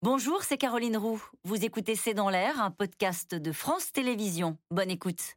Bonjour, c'est Caroline Roux. Vous écoutez C'est dans l'air, un podcast de France Télévisions. Bonne écoute.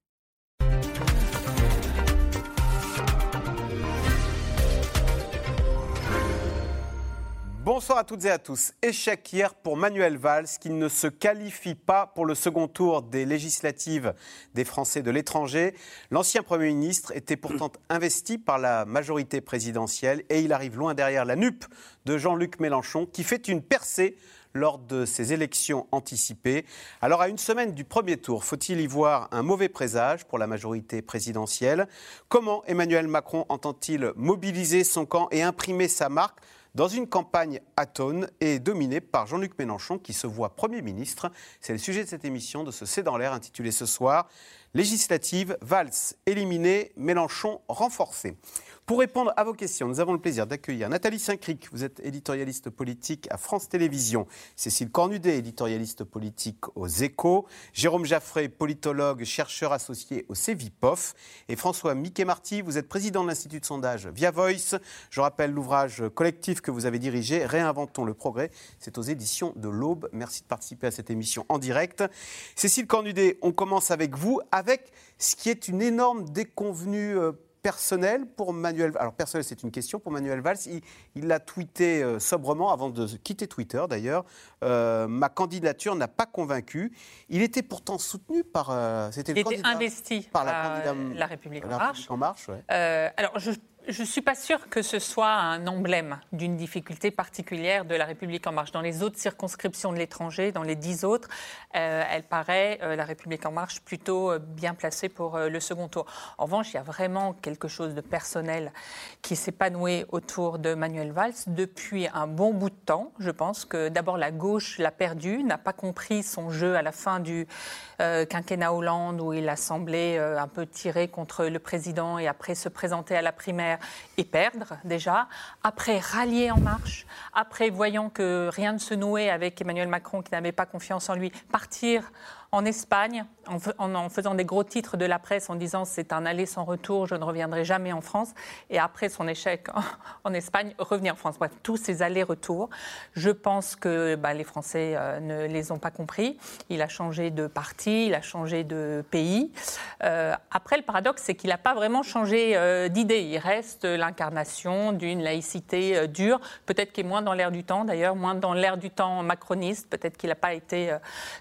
Bonsoir à toutes et à tous. Échec hier pour Manuel Valls qui ne se qualifie pas pour le second tour des législatives des Français de l'étranger. L'ancien Premier ministre était pourtant investi par la majorité présidentielle et il arrive loin derrière la nupe de Jean-Luc Mélenchon qui fait une percée lors de ces élections anticipées. Alors à une semaine du premier tour, faut-il y voir un mauvais présage pour la majorité présidentielle? Comment Emmanuel Macron entend-il mobiliser son camp et imprimer sa marque dans une campagne atone et dominée par Jean-Luc Mélenchon qui se voit Premier ministre? C'est le sujet de cette émission de ce C'est dans l'air intitulé ce soir Législative, Valls éliminé, Mélenchon renforcé. Pour répondre à vos questions, nous avons le plaisir d'accueillir Nathalie Saint-Cric, vous êtes éditorialiste politique à France Télévisions, Cécile Cornudet, éditorialiste politique aux Échos, Jérôme Jaffré, politologue, chercheur associé au CEVIPOF, et François Mickey-Marty, vous êtes président de l'Institut de sondage Via Voice. Je rappelle l'ouvrage collectif que vous avez dirigé, Réinventons le progrès, c'est aux éditions de l'Aube. Merci de participer à cette émission en direct. Cécile Cornudet, on commence avec vous, avec ce qui est une énorme déconvenue euh, personnel pour Manuel. Alors personnel, c'est une question pour Manuel Valls. Il l'a tweeté euh, sobrement avant de quitter Twitter d'ailleurs. Euh, ma candidature n'a pas convaincu. Il était pourtant soutenu par. Euh, c'était il était investi par la, la République en Marche. En marche alors je je ne suis pas sûre que ce soit un emblème d'une difficulté particulière de la République en marche. Dans les autres circonscriptions de l'étranger, dans les dix autres, euh, elle paraît, euh, la République en marche, plutôt euh, bien placée pour le second tour. En revanche, il y a vraiment quelque chose de personnel qui noué autour de Manuel Valls depuis un bon bout de temps. Je pense que d'abord la gauche l'a perdu, n'a pas compris son jeu à la fin du quinquennat Hollande où il a semblé un peu tirer contre le président et après se présenter à la primaire et perdre déjà, après rallier en marche, après voyant que rien ne se nouait avec Emmanuel Macron qui n'avait pas confiance en lui, partir en Espagne, en, faisant des gros titres de la presse en disant c'est un aller sans retour, je ne reviendrai jamais en France, et après son échec en, Espagne, revenir en France. Tous ces allers-retours, je pense que bah, les Français euh, ne les ont pas compris. Il a changé de parti, il a changé de pays. Euh, après, le paradoxe, c'est qu'il n'a pas vraiment changé euh, d'idée. Il reste l'incarnation d'une laïcité dure, peut-être qu'il est moins dans l'air du temps d'ailleurs, moins dans l'air du temps macroniste, peut-être qu'il n'a pas été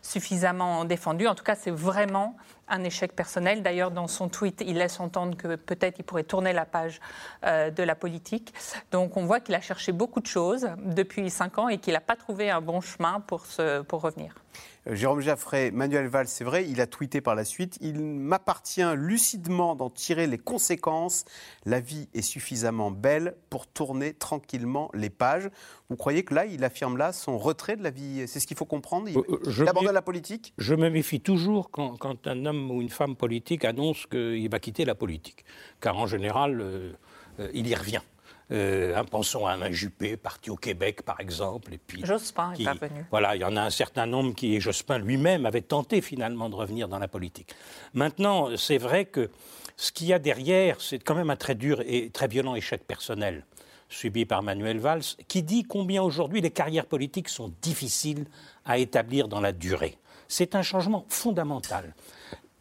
suffisamment défendu en tout cas, c'est vraiment un échec personnel. D'ailleurs, dans son tweet, il laisse entendre que peut-être il pourrait tourner la page euh, de la politique. Donc, on voit qu'il a cherché beaucoup de choses depuis cinq ans et qu'il n'a pas trouvé un bon chemin pour, se, pour revenir. Euh, Jérôme Jaffray, Manuel Valls, c'est vrai, il a tweeté par la suite Il m'appartient lucidement d'en tirer les conséquences. La vie est suffisamment belle pour tourner tranquillement les pages. Vous croyez que là, il affirme là son retrait de la vie? C'est ce qu'il faut comprendre? Il, euh, abandonne la politique? Je me méfie toujours quand, un homme ou une femme politique annonce qu'il va quitter la politique. Car en général, euh, il y revient. Euh, pensons à un Juppé, parti au Québec, par exemple. Et puis, Jospin est. Voilà, il y en a un certain nombre qui, et Jospin lui-même, avait tenté finalement de revenir dans la politique. Maintenant, c'est vrai que ce qu'il y a derrière, c'est quand même un très dur et très violent échec personnel subi par Manuel Valls, qui dit combien aujourd'hui les carrières politiques sont difficiles à établir dans la durée. C'est un changement fondamental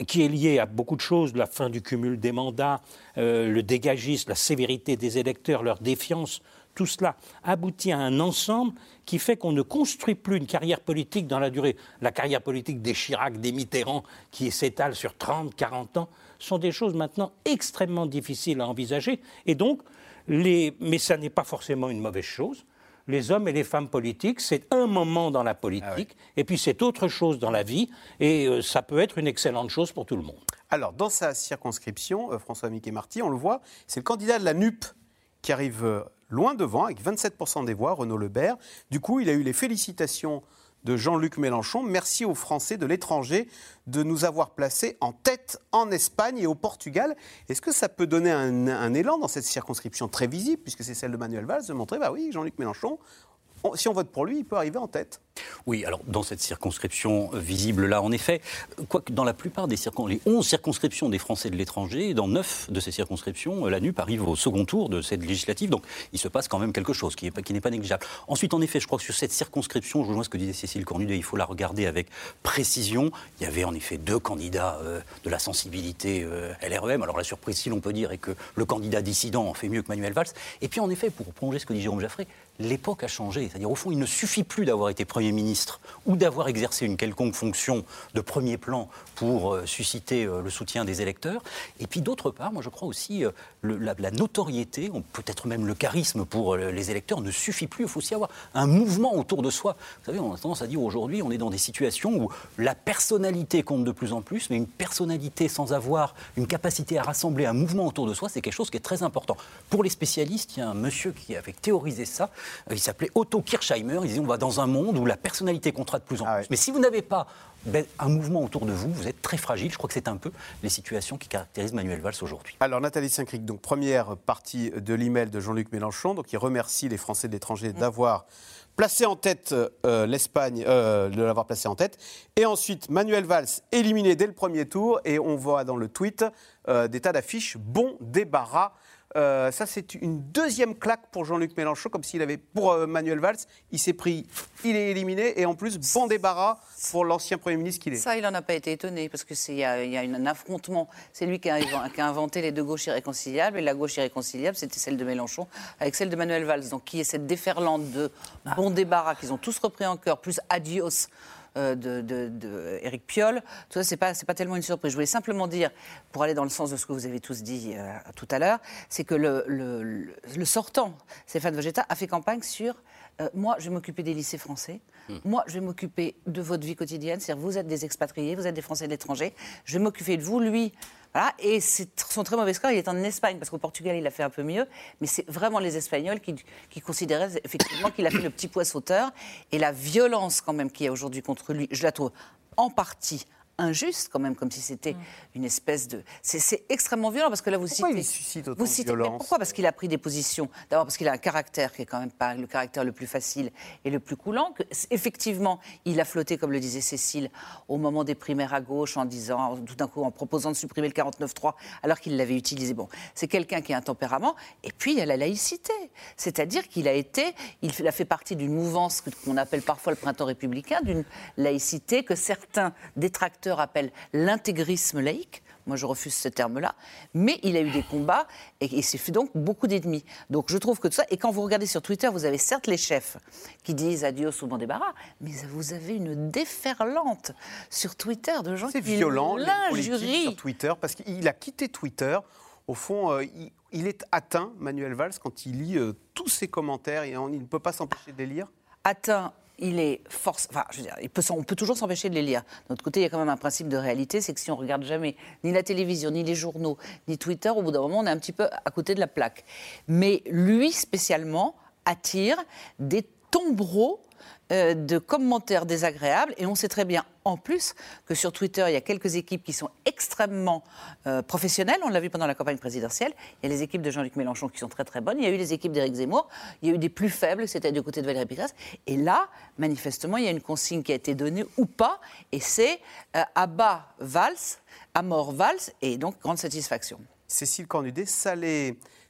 qui est lié à beaucoup de choses, la fin du cumul des mandats, euh, le dégagisme, la sévérité des électeurs, leur défiance, tout cela aboutit à un ensemble qui fait qu'on ne construit plus une carrière politique dans la durée. La carrière politique des Chirac, des Mitterrand, qui s'étale sur 30, 40 ans, sont des choses maintenant extrêmement difficiles à envisager. Et donc, les... mais ça n'est pas forcément une mauvaise chose les hommes et les femmes politiques, c'est un moment dans la politique, ah et puis c'est autre chose dans la vie, et euh, ça peut être une excellente chose pour tout le monde. Alors, dans sa circonscription, euh, François Mickey Marty, on le voit, c'est le candidat de la NUP qui arrive euh, loin devant, avec 27% des voix, Renaud Lebert. Du coup, il a eu les félicitations de Jean-Luc Mélenchon. Merci aux Français de l'étranger de nous avoir placés en tête en Espagne et au Portugal. Est-ce que ça peut donner un, élan dans cette circonscription très visible, puisque c'est celle de Manuel Valls, de montrer, bah oui, Jean-Luc Mélenchon, si on vote pour lui, il peut arriver en tête Oui, alors dans cette circonscription euh, visible là, en effet, quoique dans la plupart des circonscriptions, les 11 circonscriptions des Français de l'étranger, dans 9 de ces circonscriptions, euh, la NUP arrive au second tour de cette législative, donc il se passe quand même quelque chose qui n'est pas, négligeable. Ensuite, en effet, je crois que sur cette circonscription, je rejoins ce que disait Cécile Cornudet, il faut la regarder avec précision. Il y avait en effet deux candidats euh, de la sensibilité LREM. Alors la surprise, si l'on peut dire, est que le candidat dissident en fait mieux que Manuel Valls. Et puis en effet, pour prolonger ce que dit Jérôme Jaffré, l'époque a changé. C'est-à-dire, au fond, il ne suffit plus d'avoir été Premier ministre ou d'avoir exercé une quelconque fonction de premier plan pour euh, susciter euh, le soutien des électeurs. Et puis, d'autre part, moi, je crois aussi, euh, la, notoriété, peut-être même le charisme pour les électeurs ne suffit plus. Il faut aussi avoir un mouvement autour de soi. Vous savez, on a tendance à dire aujourd'hui, on est dans des situations où la personnalité compte de plus en plus, mais une personnalité sans avoir une capacité à rassembler un mouvement autour de soi, c'est quelque chose qui est très important. Pour les spécialistes, il y a un monsieur qui avait théorisé ça. Euh, il s'appelait Otto Kirchheimer. Il disait on va dans un monde où la personnalité comptera de plus en ah plus. Mais si vous n'avez pas ben, un mouvement autour de vous, vous êtes très fragile. Je crois que c'est un peu les situations qui caractérisent Manuel Valls aujourd'hui. Alors Nathalie Saint-Cric, donc première partie de l'email de Jean-Luc Mélenchon, donc il remercie les Français de l'étranger mm. d'avoir placé en tête euh, l'Espagne, euh, de l'avoir placé en tête. Et ensuite, Manuel Valls éliminé dès le premier tour. Et on voit dans le tweet des tas d'affiches bon débarras euh, ça, c'est une deuxième claque pour Jean-Luc Mélenchon, comme s'il avait, pour euh, Manuel Valls, il s'est pris, il est éliminé, et en plus, bon débarras pour l'ancien Premier ministre qu'il est. Ça, il n'en a pas été étonné, parce qu'il y, a, y a un affrontement. C'est lui qui a, qui a, inventé les deux gauches irréconciliables, et la gauche irréconciliable, c'était celle de Mélenchon, avec celle de Manuel Valls. Donc, qui est cette déferlante de bon débarras qu'ils ont tous repris en cœur, plus adios euh, de, de, Eric Piolle. Tout ça, c'est pas, pas tellement une surprise. Je voulais simplement dire, pour aller dans le sens de ce que vous avez tous dit euh, tout à l'heure, c'est que le, le, sortant, Stéphane Vegeta, a fait campagne sur euh, moi, je vais m'occuper des lycées français. Hmm. Moi, je vais m'occuper de votre vie quotidienne. C'est-à-dire, vous êtes des expatriés, vous êtes des Français de l'étranger. Je vais m'occuper de vous. Lui, voilà, et son très mauvais score, il est en Espagne, parce qu'au Portugal, il a fait un peu mieux. Mais c'est vraiment les Espagnols qui, qui considéraient effectivement qu'il a fait le petit poids sauteur. Et la violence, quand même, qu'il y a aujourd'hui contre lui, je la trouve en partie injuste quand même, comme si c'était mm. une espèce de. C'est extrêmement violent parce que là vous pourquoi citez. Il suscite autant de violence pourquoi? Parce qu'il a pris des positions. D'abord parce qu'il a un caractère qui est quand même pas le caractère le plus facile et le plus coulant. Que, effectivement, il a flotté, comme le disait Cécile, au moment des primaires à gauche en disant, tout d'un coup, en proposant de supprimer le 49.3 alors qu'il l'avait utilisé. Bon, c'est quelqu'un qui a un tempérament. Et puis il y a la laïcité, c'est-à-dire qu'il a été, il a fait partie d'une mouvance qu'on appelle parfois le printemps républicain, d'une laïcité que certains détracteurs appelle l'intégrisme laïque. Moi, je refuse ce terme-là. Mais il a eu des combats et il s'est fait donc beaucoup d'ennemis. Donc, je trouve que tout ça. Et quand vous regardez sur Twitter, vous avez certes les chefs qui disent adieu au bon débarras, mais vous avez une déferlante sur Twitter de gens qui violent, l'injurient. sur Twitter parce qu'il a quitté Twitter. Au fond, euh, il, est atteint, Manuel Valls, quand il lit euh, tous ses commentaires et il ne peut pas s'empêcher de les lire. Atteint il est force. Enfin, je veux dire, on peut toujours s'empêcher de les lire. D'un autre côté, il y a quand même un principe de réalité, c'est que si on regarde jamais ni la télévision, ni les journaux, ni Twitter, au bout d'un moment, on est un petit peu à côté de la plaque. Mais lui, spécialement, attire des tombereaux euh, de commentaires désagréables. Et on sait très bien, en plus, que sur Twitter, il y a quelques équipes qui sont extrêmement euh, professionnelles. On l'a vu pendant la campagne présidentielle. Il y a les équipes de Jean-Luc Mélenchon qui sont très très bonnes. Il y a eu les équipes d'Éric Zemmour. Il y a eu des plus faibles, c'était du côté de Valérie Pécresse. Et là, manifestement, il y a une consigne qui a été donnée ou pas. Et c'est euh, à bas Valls, à mort Valls. Et donc, grande satisfaction. Cécile Cornudet, ça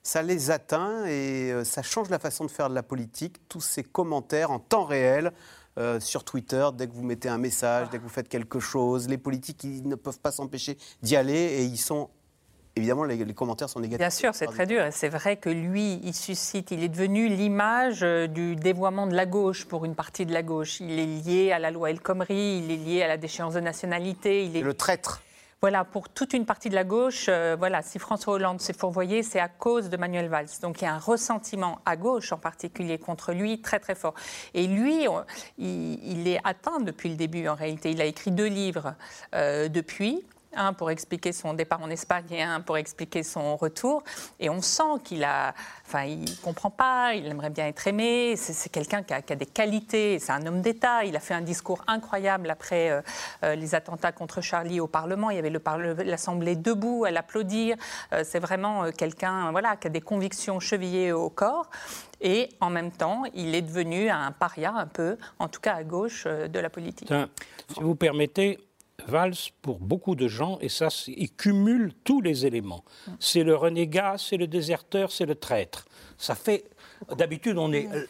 ça les atteint et euh, ça change la façon de faire de la politique. Tous ces commentaires en temps réel euh, sur Twitter, dès que vous mettez un message, dès que vous faites quelque chose, les politiques ils ne peuvent pas s'empêcher d'y aller et ils sont évidemment, les, commentaires sont négatifs. Bien sûr, c'est très dur. Et c'est vrai que lui, il suscite, il est devenu l'image euh, du dévoiement de la gauche pour une partie de la gauche. Il est lié à la loi El Khomri, il est lié à la déchéance de nationalité. Il est le traître. Voilà, pour toute une partie de la gauche, euh, voilà, si François Hollande s'est fourvoyé, c'est à cause de Manuel Valls. Donc il y a un ressentiment à gauche en particulier contre lui très très fort. Et lui, il, est atteint depuis le début en réalité. Il a écrit deux livres euh, depuis. Un pour expliquer son départ en Espagne et un pour expliquer son retour. Et on sent qu'il a, enfin, il comprend pas, il aimerait bien être aimé. C'est quelqu'un qui, qui a, des qualités, c'est un homme d'État. Il a fait un discours incroyable après euh, euh, les attentats contre Charlie au Parlement. Il y avait l'Assemblée debout à l'applaudir. Euh, c'est vraiment quelqu'un, voilà, qui a des convictions chevillées au corps. Et en même temps, il est devenu un paria un peu, en tout cas à gauche de la politique. si vous permettez, Valls, pour beaucoup de gens, et ça, il cumule tous les éléments. C'est le renégat, c'est le déserteur, c'est le traître. Ça fait. D'habitude, on est euh,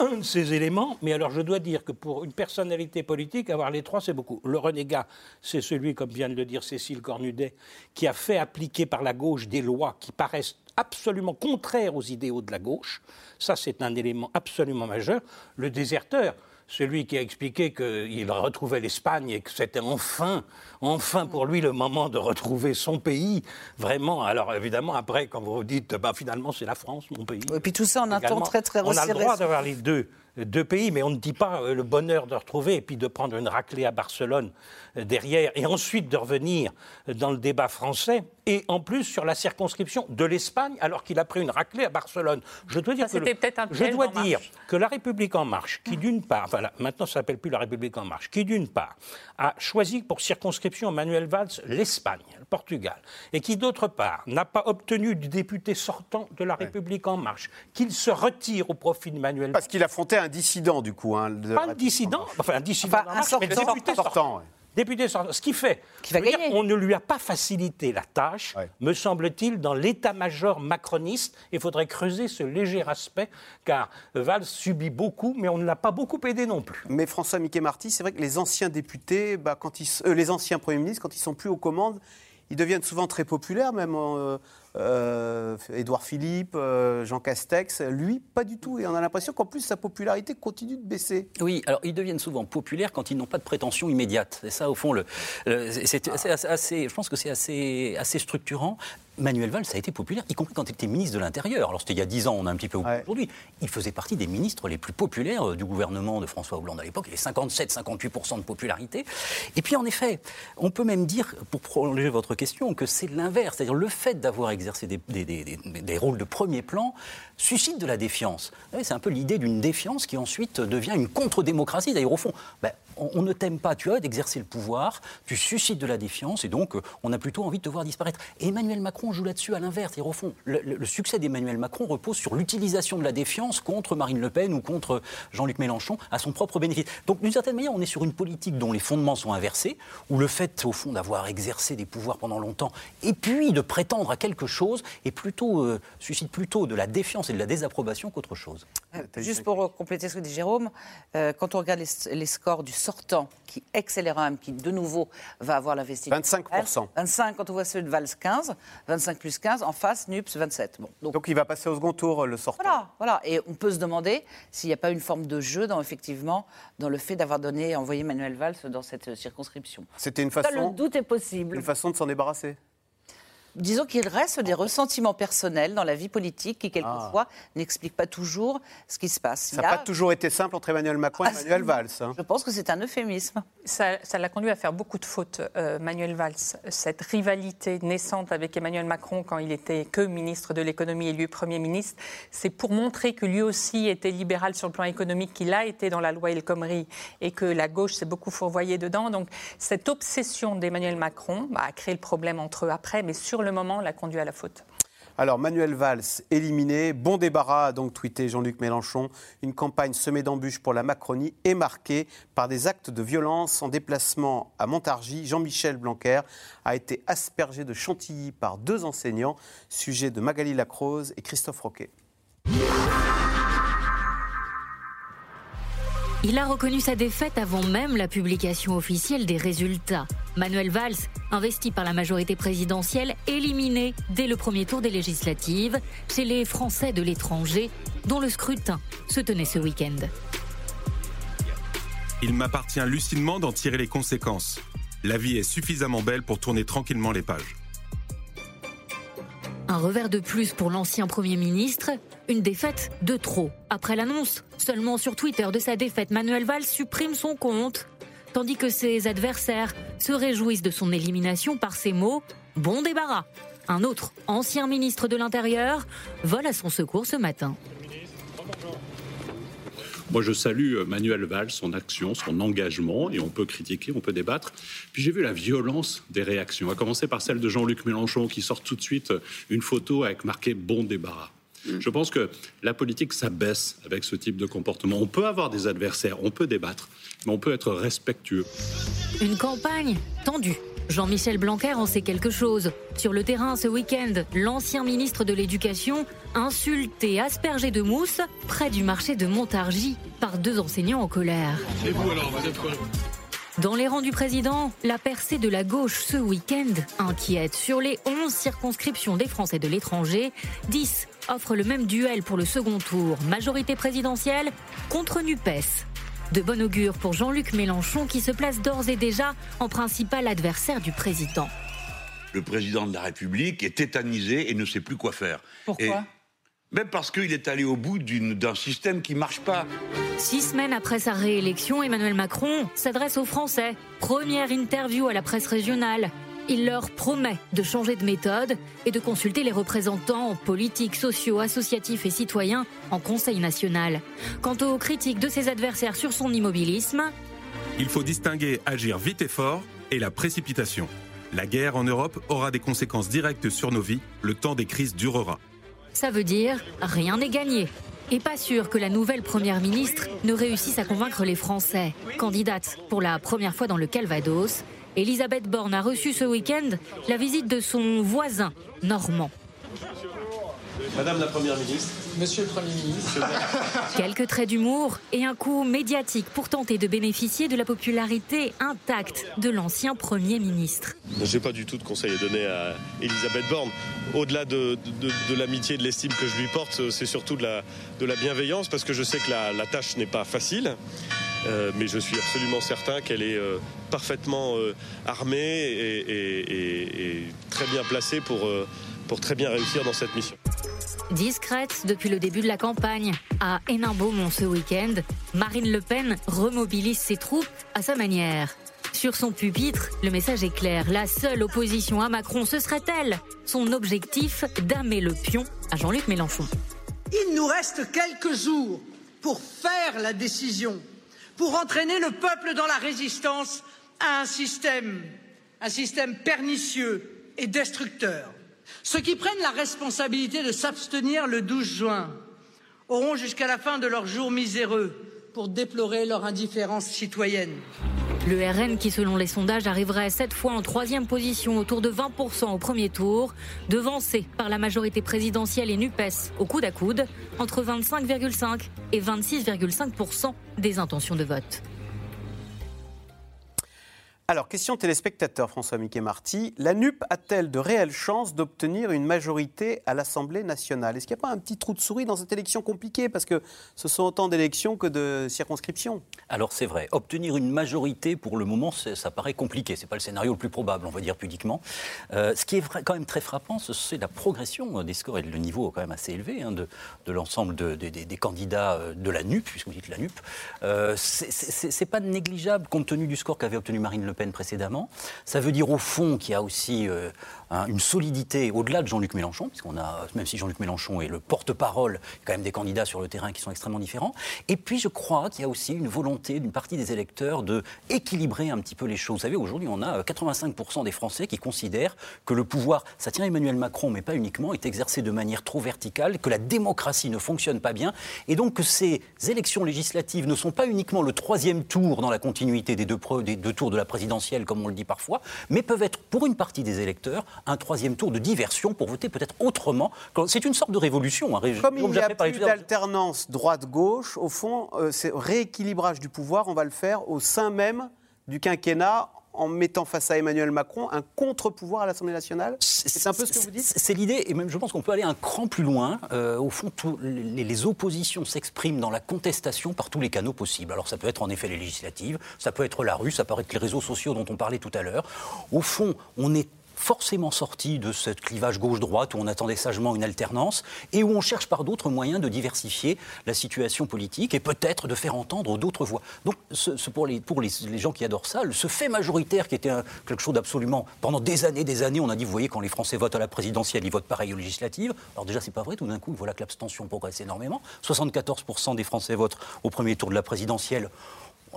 un de ces éléments, mais alors je dois dire que pour une personnalité politique, avoir les trois, c'est beaucoup. Le renégat, c'est celui, comme vient de le dire Cécile Cornudet, qui a fait appliquer par la gauche des lois qui paraissent absolument contraires aux idéaux de la gauche. Ça, c'est un élément absolument majeur. Le déserteur, celui qui a expliqué qu'il retrouvait l'Espagne et que c'était enfin, enfin pour lui le moment de retrouver son pays. Vraiment, alors évidemment, après, quand vous dites, bah, finalement, c'est la France, mon pays. Et puis tout ça en un temps très, très resserré. On a le droit d'avoir les deux deux pays, mais on ne dit pas euh, le bonheur de retrouver et puis de prendre une raclée à Barcelone euh, derrière et ensuite de revenir dans le débat français et en plus sur la circonscription de l'Espagne alors qu'il a pris une raclée à Barcelone. Je dois dire, que, je dois dire que la République en marche, qui d'une part, voilà, maintenant ça s'appelle plus la République en marche, qui d'une part a choisi pour circonscription Manuel Valls l'Espagne, le Portugal, et qui d'autre part n'a pas obtenu du député sortant de la République en marche qu'il se retire au profit de Manuel Valls. Parce qu'il affrontait un dissident du coup. Hein, pas un dissident, enfin un dissident, un sortant, mais député sortant. Député sortant. Ce qui fait qu'on ne lui a pas facilité la tâche, me semble-t-il, dans l'état-major macroniste. Il faudrait creuser ce léger aspect, car Valls subit beaucoup, mais on ne l'a pas beaucoup aidé non plus. Mais François Mickey-Marty, c'est vrai que les anciens députés, bah, quand ils, euh, les anciens premiers ministres, quand ils sont plus aux commandes, ils deviennent souvent très populaires, même euh, euh, Édouard Philippe, euh, Jean Castex, lui, pas du tout. Et on a l'impression qu'en plus, sa popularité continue de baisser. Oui, alors ils deviennent souvent populaires quand ils n'ont pas de prétention immédiate. Et ça, au fond, le, c'est assez, je pense que c'est assez, assez structurant. Manuel Valls a été populaire, y compris quand il était ministre de l'Intérieur. Alors c'était il y a 10 ans, on a un petit peu aujourd'hui. Il faisait partie des ministres les plus populaires euh, du gouvernement de François Hollande à l'époque. Il avait 57-58% de popularité. Et puis en effet, on peut même dire, pour prolonger votre question, que c'est l'inverse. C'est-à-dire le fait d'avoir exercé des, des, rôles de premier plan suscite de la défiance. C'est un peu l'idée d'une défiance qui ensuite devient une contre-démocratie. D'ailleurs, au fond, ben, on, ne t'aime pas, tu as d'exercer le pouvoir, tu suscites de la défiance et donc euh, on a plutôt envie de te voir disparaître. Emmanuel Macron joue là-dessus à l'inverse. Et au le, succès d'Emmanuel Macron repose sur l'utilisation de la défiance contre Marine Le Pen ou contre Jean-Luc Mélenchon à son propre bénéfice. Donc d'une certaine manière, on est sur une politique dont les fondements sont inversés, où le fait au fond d'avoir exercé des pouvoirs pendant longtemps et puis de prétendre à quelque chose euh, suscite plutôt de la défiance et de la désapprobation qu'autre chose. Euh, juste pour compléter ce que dit Jérôme, quand on regarde les, les scores du sortant qui accélérera, qui de nouveau va avoir l'investissement. 25%. 25 quand on voit celui de Valls 15, 25 plus 15, en face NUPS 27. Bon, donc, il va passer au second tour le sortant. Voilà, voilà. Et on peut se demander s'il n'y a pas une forme de jeu dans effectivement dans le fait d'avoir donné envoyé Manuel Valls dans cette circonscription. C'était une façon. le doute est possible. Une façon de s'en débarrasser disons qu'il reste des ressentiments personnels dans la vie politique qui, quelquefois, ah. n'expliquent pas toujours ce qui se passe. Ça n'a pas toujours été simple entre Emmanuel Macron et ah, Manuel Valls. Hein. Je pense que c'est un euphémisme. Ça l'a conduit à faire beaucoup de fautes, euh, Manuel Valls. Cette rivalité naissante avec Emmanuel Macron quand il était que ministre de l'économie et lui Premier ministre, c'est pour montrer que lui aussi était libéral sur le plan économique, qu'il a été dans la loi El Khomri et que la gauche s'est beaucoup fourvoyée dedans. Donc cette obsession d'Emmanuel Macron bah, a créé le problème entre eux après, mais sur le moment l'a conduit à la faute. Alors, Manuel Valls éliminé, bon débarras, a donc tweeté Jean-Luc Mélenchon. Une campagne semée d'embûches pour la Macronie est marquée par des actes de violence. En déplacement à Montargis, Jean-Michel Blanquer a été aspergé de chantilly par deux enseignants, sujet de Magali Lacrose et Christophe Roquet. Il a reconnu sa défaite avant même la publication officielle des résultats. Manuel Valls, investi par la majorité présidentielle, éliminé dès le premier tour des législatives chez les Français de l'étranger, dont le scrutin se tenait ce week-end. Il m'appartient lucidement d'en tirer les conséquences. La vie est suffisamment belle pour tourner tranquillement les pages. Un revers de plus pour l'ancien Premier ministre, une défaite de trop. Après l'annonce, seulement sur Twitter de sa défaite, Manuel Valls supprime son compte. tandis que ses adversaires se réjouissent de son élimination par ces mots Bon débarras. Un autre, ancien ministre de l'Intérieur, vole à son secours ce matin. Moi, je salue euh, Manuel Valls, son action, son engagement, et on peut critiquer, on peut débattre. Puis j'ai vu la violence des réactions, à commencer par celle de Jean-Luc Mélenchon, qui sort tout de suite euh, une photo avec marqué Bon débarras. Mm. Je pense que la politique s'abaisse avec ce type de comportement. On peut avoir des adversaires, on peut débattre, mais on peut être respectueux. Une campagne tendue Jean-Michel Blanquer en sait quelque chose. Sur le terrain ce week-end, l'ancien ministre de l'Éducation insulté, aspergé de mousse près du marché de Montargis par deux enseignants en colère. Et vous alors, vous êtes dans les rangs du président, la percée de la gauche ce week-end inquiète. Sur les 11 circonscriptions des Français de l'étranger, 10 offrent le même duel pour le second tour. Majorité présidentielle contre NUPES. De bon augure pour Jean-Luc Mélenchon qui se place d'ores et déjà en principal adversaire du président. Le président de la République est tétanisé et ne sait plus quoi faire. Pourquoi même parce qu'il est allé au bout d'un système qui ne marche pas. Six semaines après sa réélection, Emmanuel Macron s'adresse aux Français. Première interview à la presse régionale. Il leur promet de changer de méthode et de consulter les représentants politiques, sociaux, associatifs et citoyens en Conseil national. Quant aux critiques de ses adversaires sur son immobilisme, il faut distinguer agir vite et fort et la précipitation. La guerre en Europe aura des conséquences directes sur nos vies, le temps des crises durera. Ça veut dire rien n'est gagné. Et pas sûr que la nouvelle première ministre ne réussisse à convaincre les Français. Candidate pour la première fois dans le Calvados, Elisabeth Borne a reçu ce week-end la visite de son voisin normand. Madame la Première ministre. Monsieur le Premier ministre. Quelques traits d'humour et un coup médiatique pour tenter de bénéficier de la popularité intacte de l'ancien Premier ministre. Je n'ai pas du tout de conseil à donner à Elisabeth Borne. Au-delà de, l'amitié et de l'estime que je lui porte, c'est surtout de la, de la bienveillance parce que je sais que la, tâche n'est pas facile. Euh, mais je suis absolument certain qu'elle est euh, parfaitement euh, armée et, très bien placée pour, pour très bien réussir dans cette mission. Discrète depuis le début de la campagne, à Hénin-Beaumont ce week-end, Marine Le Pen remobilise ses troupes à sa manière. Sur son pupitre, le message est clair. La seule opposition à Macron, ce serait elle. Son objectif, damer le pion à Jean-Luc Mélenchon? Il nous reste quelques jours pour faire la décision pour entraîner le peuple dans la résistance à un système, un système pernicieux et destructeur. Ceux qui prennent la responsabilité de s'abstenir le 12 juin auront jusqu'à la fin de leur jour miséreux pour déplorer leur indifférence citoyenne. Le RN qui, selon les sondages, arriverait cette fois en troisième position, autour de 20% au premier tour, devancé par la majorité présidentielle et NUPES au coude à coude, entre 25,5 et 26,5% des intentions de vote. Alors, question téléspectateur, François Mickey Marty. La NUP a-t-elle de réelles chances d'obtenir une majorité à l'Assemblée nationale? Est-ce qu'il n'y a pas un petit trou de souris dans cette élection compliquée? Parce que ce sont autant d'élections que de circonscriptions. Alors, c'est vrai. Obtenir une majorité, pour le moment, ça paraît compliqué. Ce n'est pas le scénario le plus probable, on va dire pudiquement. Euh, ce qui est quand même très frappant, c'est la progression des scores et le niveau quand même assez élevé hein, de, l'ensemble des candidats euh, de la NUP, puisque vous dites la NUP. Euh, c'est pas négligeable compte tenu du score qu'avait obtenu Marine Le Pen précédemment. Ça veut dire au fond qu'il y a aussi euh, Hein, une solidité au-delà de Jean-Luc Mélenchon, puisqu'on a, même si Jean-Luc Mélenchon est le porte-parole, quand même des candidats sur le terrain qui sont extrêmement différents. Et puis je crois qu'il y a aussi une volonté d'une partie des électeurs de équilibrer un petit peu les choses. Vous savez, aujourd'hui, on a 85% euh, des Français qui considèrent que le pouvoir, ça tient Emmanuel Macron, mais pas uniquement, est exercé de manière trop verticale, que la démocratie ne fonctionne pas bien, et donc que ces élections législatives ne sont pas uniquement le troisième tour dans la continuité des deux, des deux tours de la présidentielle, comme on le dit parfois, mais peuvent être, pour une partie des électeurs, un troisième tour de diversion pour voter peut-être autrement. C'est une sorte de révolution. Hein, Comme il n'y a plus d'alternance droite-gauche, au fond, euh, c'est rééquilibrage du pouvoir, on va le faire au sein même du quinquennat en mettant face à Emmanuel Macron un contre-pouvoir à l'Assemblée nationale C'est un peu ce que vous dites? C'est l'idée, et même je pense qu'on peut aller un cran plus loin. Euh, au fond, les, les, oppositions s'expriment dans la contestation par tous les canaux possibles. Alors ça peut être en effet les législatives, ça peut être la rue, ça peut être les réseaux sociaux dont on parlait tout à l'heure. Au fond, on est forcément sorti de ce clivage gauche-droite où on attendait sagement une alternance et où on cherche par d'autres moyens de diversifier la situation politique et peut-être de faire entendre d'autres voix. Donc, pour, les, pour les, gens qui adorent ça, ce fait majoritaire qui était un, quelque chose d'absolument. Pendant des années, des années, on a dit, vous voyez, quand les Français votent à la présidentielle, ils votent pareil aux législatives. Alors, déjà, c'est pas vrai, tout d'un coup, voilà que l'abstention progresse énormément. 74% des Français votent au premier tour de la présidentielle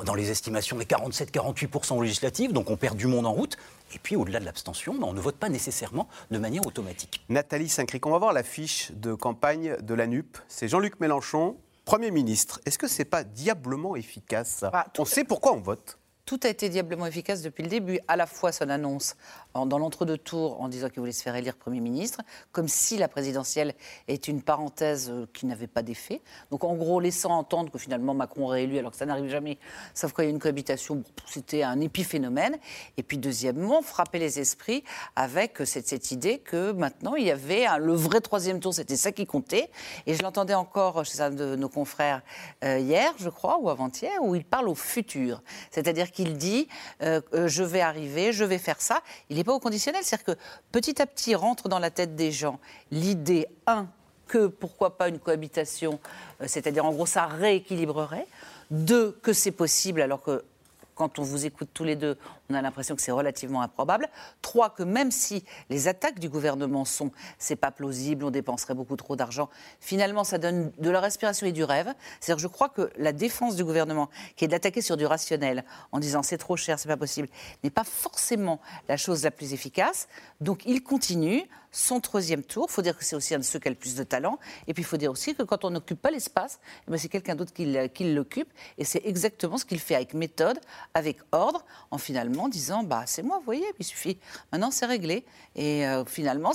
dans les estimations des 47-48% aux législatives, donc on perd du monde en route. Et puis au-delà de l'abstention, ben, on ne vote pas nécessairement de manière automatique. Nathalie Saint-Cric, on va voir la fiche de campagne de la NUP. C'est Jean-Luc Mélenchon, Premier ministre. Est-ce que c'est pas diablement efficace? Bah, On sait pourquoi on vote. Tout a été diablement efficace depuis le début. À la fois son annonce dans l'entre-deux tours en disant qu'il voulait se faire élire Premier ministre, comme si la présidentielle est une parenthèse euh, qui n'avait pas d'effet. Donc en gros, laissant entendre que finalement Macron réélu, alors que ça n'arrive jamais, sauf qu'il y a une cohabitation, c'était un épiphénomène. Et puis deuxièmement, frapper les esprits avec cette, cette idée que maintenant il y avait le vrai troisième tour, c'était ça qui comptait. Et je l'entendais encore chez un de nos confrères euh, hier, je crois, ou avant-hier, où il parle au futur. C'est-à-dire qu'il dit euh, euh, je vais arriver, je vais faire ça. Pas au conditionnel, c'est-à-dire que petit à petit rentre dans la tête des gens l'idée, un, que pourquoi pas une cohabitation, euh, c'est-à-dire en gros ça rééquilibrerait. Deux, que c'est possible alors que quand on vous écoute tous les deux, on a l'impression que c'est relativement improbable. Trois, que même si les attaques du gouvernement sont c'est pas plausible, on dépenserait beaucoup trop d'argent, finalement ça donne de la respiration et du rêve. C'est-à-dire je crois que la défense du gouvernement, qui est d'attaquer sur du rationnel en disant c'est trop cher, c'est pas possible, n'est pas forcément la chose la plus efficace. Donc il continue son troisième tour. Il faut dire que c'est aussi un de ceux qui a le plus de talent. Et puis il faut dire aussi que quand on n'occupe pas l'espace, eh ben, c'est quelqu'un d'autre qui, l'occupe. Et c'est exactement ce qu'il fait avec méthode, avec ordre, en finalement disant bah c'est moi, vous voyez, il suffit. Maintenant c'est réglé. Et euh, finalement,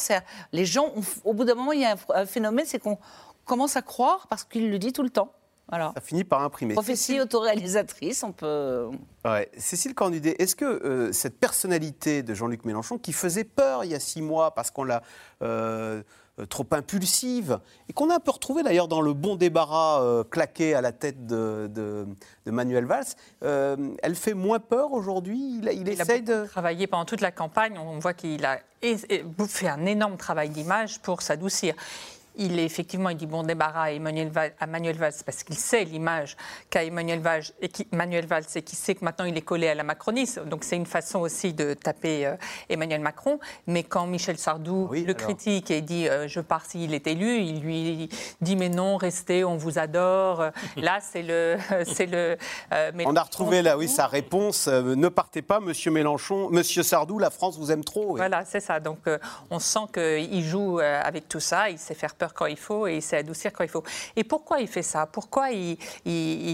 les gens, au bout d'un moment, il y a un phénomène, c'est qu'on commence à croire parce qu'il le dit tout le temps. Voilà. Ça finit par imprimer. Prophétie autoréalisatrice, on peut. Ouais. Cécile Cornudet, est-ce que euh, cette personnalité de Jean-Luc Mélenchon, qui faisait peur il y a six mois parce qu'on l'a euh, trop impulsive, et qu'on a un peu retrouvé d'ailleurs dans le bon débarras euh, claqué à la tête de, de, de Manuel Valls, euh, elle fait moins peur aujourd'hui? Il, il, il essaye a de. travaillé pendant toute la campagne. On voit qu'il a fait un énorme travail d'image pour s'adoucir il est effectivement, il dit bon débarras à Emmanuel Valls, à Manuel Valls parce qu'il sait l'image qu'a Emmanuel Valls et qui, Manuel Valls et qui sait que maintenant il est collé à la macronisme. Donc c'est une façon aussi de taper euh, Emmanuel Macron. Mais quand Michel Sardou Oui, le alors. critique et dit euh, je pars s'il est élu, il lui dit mais non, restez, on vous adore. Là c'est le, c'est le. euh, On a retrouvé là, oui, sa réponse. ne partez pas, Monsieur Mélenchon, Monsieur Sardou, la France vous aime trop. oui. Voilà, c'est ça. Donc, on sent qu'il joue avec tout ça. Il sait faire peur quand il faut et il sait adoucir quand il faut. Et pourquoi il fait ça? Pourquoi il,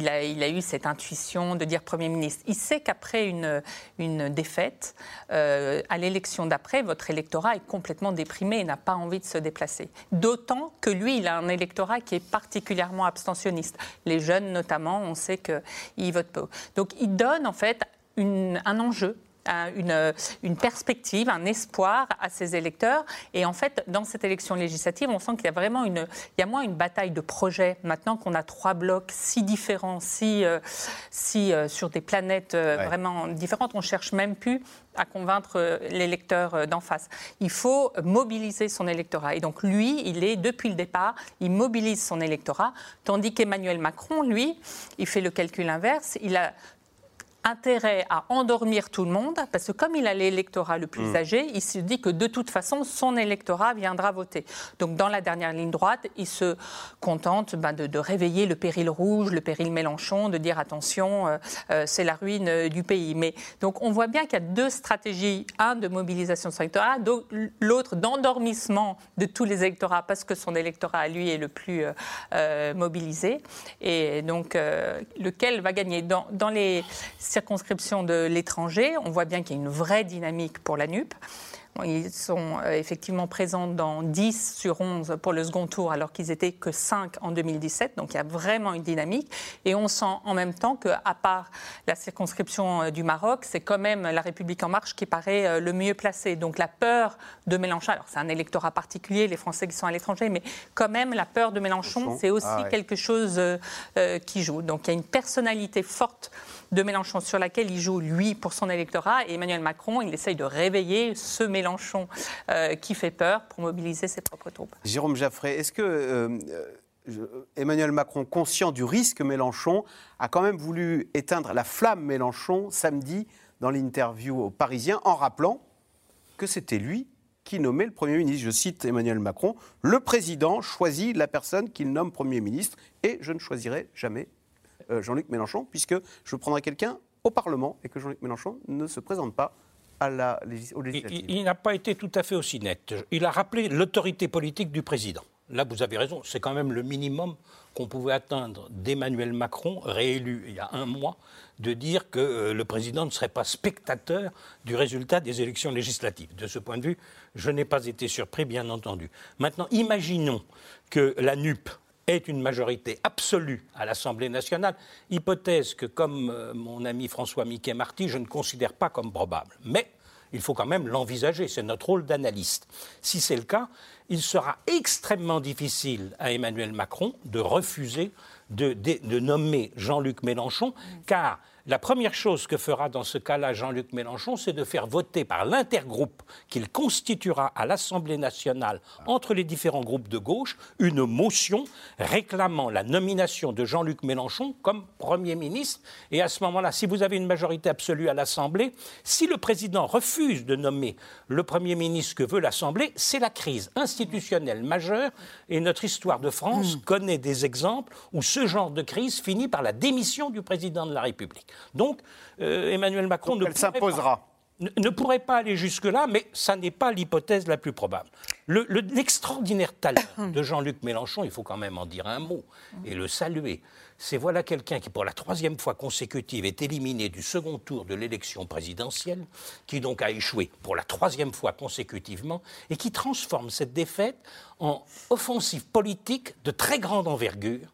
a, eu cette intuition de dire Premier ministre? Il sait qu'après une, défaite, euh, à l'élection d'après, votre électorat est complètement déprimé et n'a pas envie de se déplacer. D'autant que lui, il a un électorat qui est particulièrement abstentionniste. Les jeunes, notamment, on sait qu'ils votent peu. Donc, il donne en fait un enjeu une, une perspective, un espoir à ses électeurs. Et en fait, dans cette élection législative, on sent qu'il y a vraiment une, il y a moins une bataille de projets. Maintenant qu'on a trois blocs si différents, si, euh, si euh, sur des planètes euh, Ouais. vraiment différentes, on cherche même plus à convaincre euh, l'électeur euh, d'en face. Il faut mobiliser son électorat. Et donc lui, il est, depuis le départ, il mobilise son électorat, tandis qu'Emmanuel Macron, lui, il fait le calcul inverse. Il a intérêt à endormir tout le monde, parce que comme il a l'électorat le plus Mm. âgé, il se dit que de toute façon, son électorat viendra voter. Donc dans la dernière ligne droite, il se contente ben, de, de réveiller le péril rouge, le péril Mélenchon, de dire attention, euh, euh, c'est la ruine euh, du pays. Mais donc on voit bien qu'il y a deux stratégies, un de mobilisation de son électorat, l'autre d'endormissement de tous les électorats, parce que son électorat à lui est le plus mobilisé. Et donc lequel va gagner? Dans, dans les circonscriptions de l'étranger, on voit bien qu'il y a une vraie dynamique pour la NUP. Ils sont euh, effectivement présents dans 10 sur 11 pour le second tour, alors qu'ils étaient que 5 en 2017. Donc il y a vraiment une dynamique. Et on sent en même temps qu'à part la circonscription euh, du Maroc, c'est quand même la République En Marche qui paraît euh, le mieux placée. Donc la peur de Mélenchon, alors c'est un électorat particulier, les Français qui sont à l'étranger, mais quand même la peur de Mélenchon, c'est aussi Ah ouais. quelque chose qui joue. Donc il y a une personnalité forte de Mélenchon sur laquelle il joue, lui, pour son électorat. Et Emmanuel Macron, il essaye de réveiller ce Mélenchon euh, qui fait peur pour mobiliser ses propres troupes. Jérôme Jaffray, est-ce que euh, euh, Emmanuel Macron, conscient du risque Mélenchon, a quand même voulu éteindre la flamme Mélenchon samedi dans l'interview aux Parisiens en rappelant que c'était lui qui nommait le Premier ministre? Je cite Emmanuel Macron, le président choisit la personne qu'il nomme Premier ministre et je ne choisirai jamais Jean-Luc Mélenchon puisque je prendrai quelqu'un au Parlement et que Jean-Luc Mélenchon ne se présente pas à la légis- aux Il, législatives. il- il n'a pas été tout à fait aussi net. Il a rappelé l'autorité politique du président. Là, vous avez raison, c'est quand même le minimum qu'on pouvait atteindre d'Emmanuel Macron, réélu il y a un mois, de dire que euh, le président ne serait pas spectateur du résultat des élections législatives. De ce point de vue, je n'ai pas été surpris, bien entendu. Maintenant, imaginons que la NUP ait une majorité absolue à l'Assemblée nationale, hypothèse que, comme euh, mon ami François Miquet-Marty, je ne considère pas comme probable. Mais il faut quand même l'envisager, c'est notre rôle d'analyste. Si c'est le cas, il sera extrêmement difficile à Emmanuel Macron de refuser de, de- de nommer Jean-Luc Mélenchon, car la première chose que fera dans ce cas-là Jean-Luc Mélenchon, c'est de faire voter par l'intergroupe qu'il constituera à l'Assemblée nationale entre les différents groupes de gauche une motion réclamant la nomination de Jean-Luc Mélenchon comme Premier ministre. Et à ce moment-là, si vous avez une majorité absolue à l'Assemblée, si le président refuse de nommer le Premier ministre que veut l'Assemblée, c'est la crise institutionnelle majeure. Et notre histoire de France connaît des exemples où ce genre de crise finit par la démission du président de la République. Donc, euh, Emmanuel Macron ne elle pourrait pas- s'imposera. ne, pourrait pas aller jusque-là, mais ça n'est pas l'hypothèse la plus probable. Le- le- L'extraordinaire talent de Jean-Luc Mélenchon, il faut quand même en dire un mot et le saluer. C'est voilà quelqu'un qui, pour la troisième fois consécutive, est éliminé du second tour de l'élection présidentielle, qui donc a échoué pour la troisième fois consécutivement, et qui transforme cette défaite en offensive politique de très grande envergure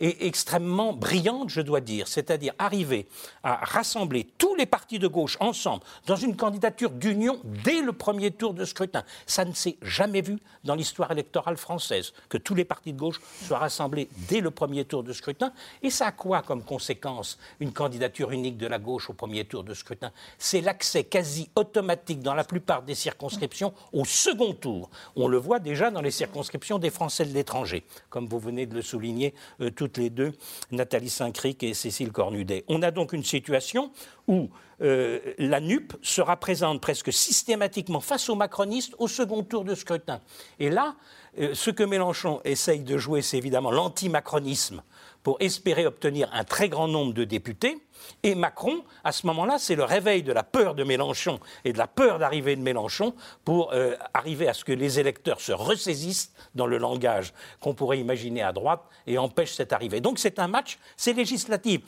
et extrêmement brillante, je dois dire, c'est-à-dire arriver à rassembler tous les partis de gauche ensemble dans une candidature d'union dès le premier tour de scrutin. Ça ne s'est jamais vu dans l'histoire électorale française, que tous les partis de gauche soient rassemblés dès le premier tour de scrutin. Et ça a quoi comme conséquence une candidature unique de la gauche au premier tour de scrutin? C'est l'accès quasi automatique dans la plupart des circonscriptions au second tour. On le voit déjà dans les circonscriptions des Français de l'étranger, comme vous venez de le souligner euh, toutes les deux, Nathalie Saint-Cric et Cécile Cornudet. On a donc une situation où euh, la NUP sera présente presque systématiquement face aux macronistes au second tour de scrutin. Et là, euh, ce que Mélenchon essaye de jouer, c'est évidemment l'antimacronisme pour espérer obtenir un très grand nombre de députés. Et Macron, à ce moment-là, c'est le réveil de la peur de Mélenchon et de la peur d'arriver de Mélenchon pour euh, arriver à ce que les électeurs se ressaisissent dans le langage qu'on pourrait imaginer à droite et empêchent cette arrivée. Donc c'est un match, c'est législatif.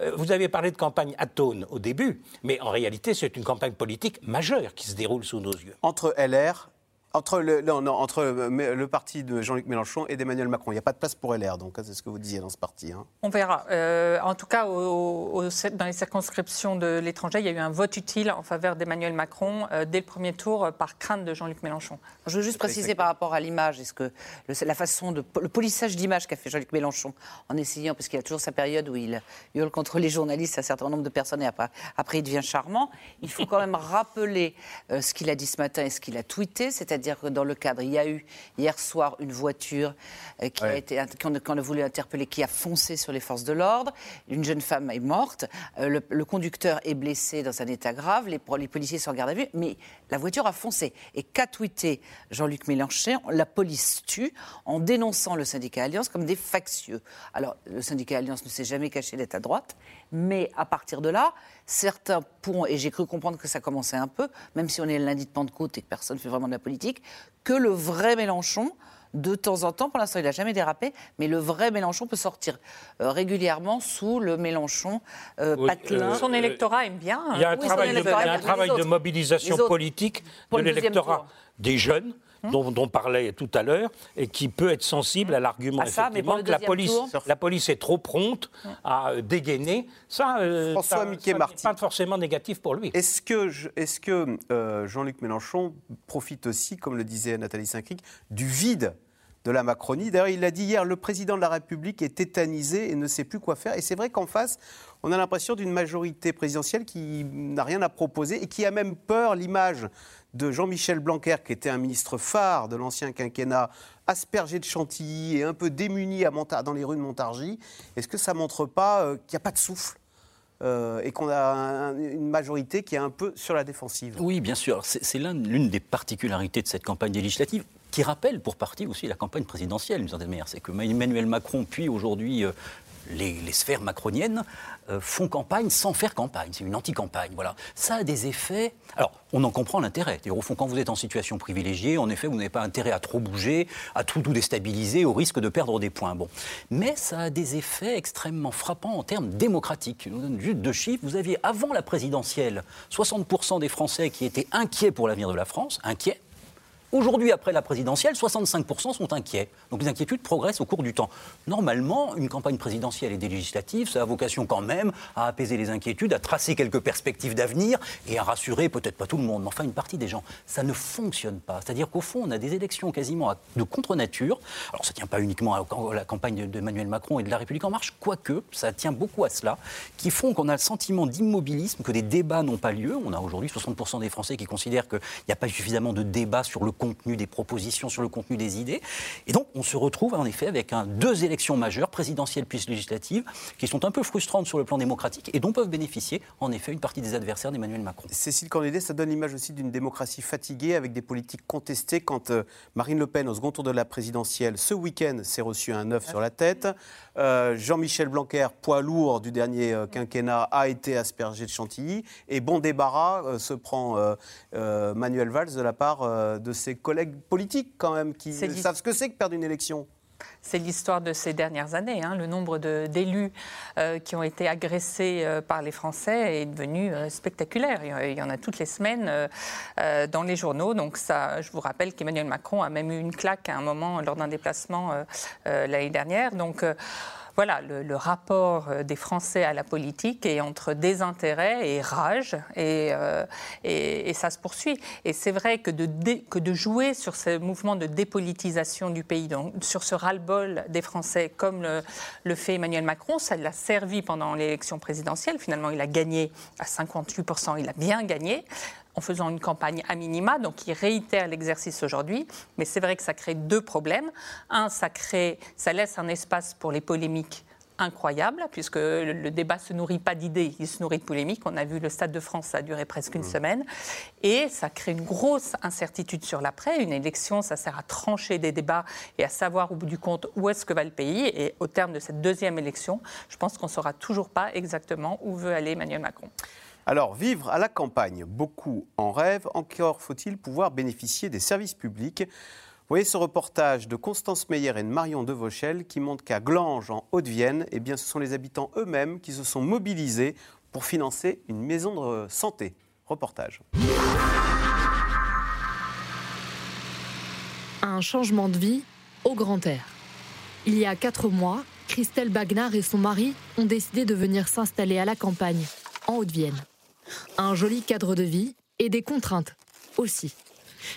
Euh, Vous avez parlé de campagne atone au début, mais en réalité, c'est une campagne politique majeure qui se déroule sous nos yeux. Entre LR, entre le, non, non, entre le, le parti de Jean-Luc Mélenchon et d'Emmanuel Macron. Il n'y a pas de place pour LR, donc hein, c'est ce que vous disiez dans ce parti. hein. On verra. Euh, en tout cas, au- au- dans les circonscriptions de l'étranger, il y a eu un vote utile en faveur d'Emmanuel Macron euh, dès le premier tour euh, par crainte de Jean-Luc Mélenchon. Je veux juste préciser par rapport à l'image, est-ce que le- la façon de le polissage d'image qu'a fait Jean-Luc Mélenchon en essayant, parce qu'il a toujours sa période où il hurle contre les journalistes, un certain nombre de personnes, et après, après il devient charmant. Il faut quand même rappeler euh, ce qu'il a dit ce matin et ce qu'il a tweeté, c'est-à-dire que dans le cadre, il y a eu hier soir une voiture euh, qui a été qu'on a, voulu interpeller, qui a foncé sur les forces de l'ordre. Une jeune femme est morte, euh, le, le conducteur est blessé dans un état grave, les, les policiers sont en garde à vue, mais la voiture a foncé. Et qu'a tweeté Jean-Luc Mélenchon La police tue en dénonçant le syndicat Alliance comme des factieux. Alors, le syndicat Alliance ne s'est jamais caché d'être à droite, mais à partir de là, certains pourront, et j'ai cru comprendre que ça commençait un peu, même si on est lundi de Pentecôte et que personne ne fait vraiment de la politique, que le vrai Mélenchon de temps en temps, pour l'instant il n'a jamais dérapé, mais le vrai Mélenchon peut sortir euh, régulièrement sous le Mélenchon euh, Oui, patelin. euh, Son électorat aime bien. Il y a un Oui, son travail, de, a un travail de mobilisation politique Pour de l'électorat des jeunes. Dont, dont parlait tout à l'heure et qui peut être sensible à l'argument À ça, mais effectivement que la police, tour la police est trop prompte à euh, dégainer. Ça, euh, François ça Marty. n'est pas forcément négatif pour lui. Est-ce que, je- est-ce que euh, Jean-Luc Mélenchon profite aussi, comme le disait Nathalie Saint-Cric, du vide de la Macronie? D'ailleurs, il l'a dit hier, le président de la République est tétanisé et ne sait plus quoi faire. Et c'est vrai qu'en face, on a l'impression d'une majorité présidentielle qui n'a rien à proposer et qui a même peur, l'image de Jean-Michel Blanquer, qui était un ministre phare de l'ancien quinquennat, aspergé de chantilly et un peu démuni dans les rues de Montargis. Est-ce que ça ne montre pas euh, qu'il n'y a pas de souffle euh, et qu'on a une majorité qui est un peu sur la défensive? Oui, bien sûr. C'est l'une des particularités de cette campagne législative qui rappelle pour partie aussi la campagne présidentielle, d'une certaine manière. C'est que Emmanuel Macron, puis aujourd'hui les, sphères macroniennes euh, font campagne sans faire campagne. C'est une anti-campagne. Voilà. Ça a des effets. Alors, on en comprend l'intérêt. Au fond, quand vous êtes en situation privilégiée, en effet, vous n'avez pas intérêt à trop bouger, à tout, tout déstabiliser, au risque de perdre des points. Bon. Mais ça a des effets extrêmement frappants en termes démocratiques. Je vous donne juste deux chiffres. Vous aviez, avant la présidentielle, 60% des Français qui étaient inquiets pour l'avenir de la France, inquiets. Aujourd'hui, après la présidentielle, 65% sont inquiets. Donc les inquiétudes progressent au cours du temps. Normalement, une campagne présidentielle et des ça a vocation quand même à apaiser les inquiétudes, à tracer quelques perspectives d'avenir et à rassurer peut-être pas tout le monde, mais enfin une partie des gens. Ça ne fonctionne pas. C'est-à-dire qu'au fond, on a des élections quasiment de contre-nature. Alors ça ne tient pas uniquement à la campagne d'Emmanuel Macron et de la République en marche, quoique ça tient beaucoup à cela, qui font qu'on a le sentiment d'immobilisme, que des débats n'ont pas lieu. On a aujourd'hui 60% des Français qui considèrent qu'il n'y a pas suffisamment de débats sur le des propositions, sur le contenu des idées. Et donc, on se retrouve en effet avec deux élections majeures, présidentielles puis législatives, qui sont un peu frustrantes sur le plan démocratique et dont peuvent bénéficier en effet une partie des adversaires d'Emmanuel Macron. Cécile Cornédé, ça donne l'image aussi d'une démocratie fatiguée avec des politiques contestées quand euh, Marine Le Pen, au second tour de la présidentielle, ce week-end, s'est reçu un œuf sur la tête. Euh, Jean-Michel Blanquer, poids lourd du dernier euh, quinquennat, a été aspergé de chantilly. Et bon débarras se prend Manuel Valls de la part de ses collègues politiques quand même qui savent ce que c'est que perdre une élection. C'est l'histoire de ces dernières années. Hein. Le nombre d'élus euh, qui ont été agressés euh, par les Français est devenu euh, spectaculaire. Il y en a toutes les semaines dans les journaux. Donc ça, je vous rappelle qu'Emmanuel Macron a même eu une claque à un moment lors d'un déplacement l'année dernière. Donc voilà, le, rapport euh, des Français à la politique est entre désintérêt et rage, euh, et, et, ça se poursuit. Et c'est vrai que de, que de jouer sur ce mouvement de dépolitisation du pays, donc sur ce ras-le-bol des Français, comme le, le fait Emmanuel Macron, ça l'a servi pendant l'élection présidentielle. Finalement, il a gagné à 58%, il a bien gagné en faisant une campagne à minima, donc il réitère l'exercice aujourd'hui. Mais c'est vrai que ça crée deux problèmes. Un, ça, crée, ça laisse un espace pour les polémiques incroyables, puisque le, débat ne se nourrit pas d'idées, il se nourrit de polémiques. On a vu le Stade de France, ça a duré presque une mmh. semaine. Et ça crée une grosse incertitude sur l'après. Une élection, ça sert à trancher des débats et à savoir au bout du compte où est-ce que va le pays. Et au terme de cette deuxième élection, je pense qu'on ne saura toujours pas exactement où veut aller Emmanuel Macron. Alors, vivre à la campagne, beaucoup en rêvent, encore faut-il pouvoir bénéficier des services publics. Voyez ce reportage de Constance Meyer et de Marion Devauchel qui montre qu'à Glanges, en Haute-Vienne, eh bien, ce sont les habitants eux-mêmes qui se sont mobilisés pour financer une maison de santé. Reportage. Un changement de vie au grand air. Il y a quatre mois, Christelle Bagnard et son mari ont décidé de venir s'installer à la campagne, en Haute-Vienne. Un joli cadre de vie et des contraintes aussi.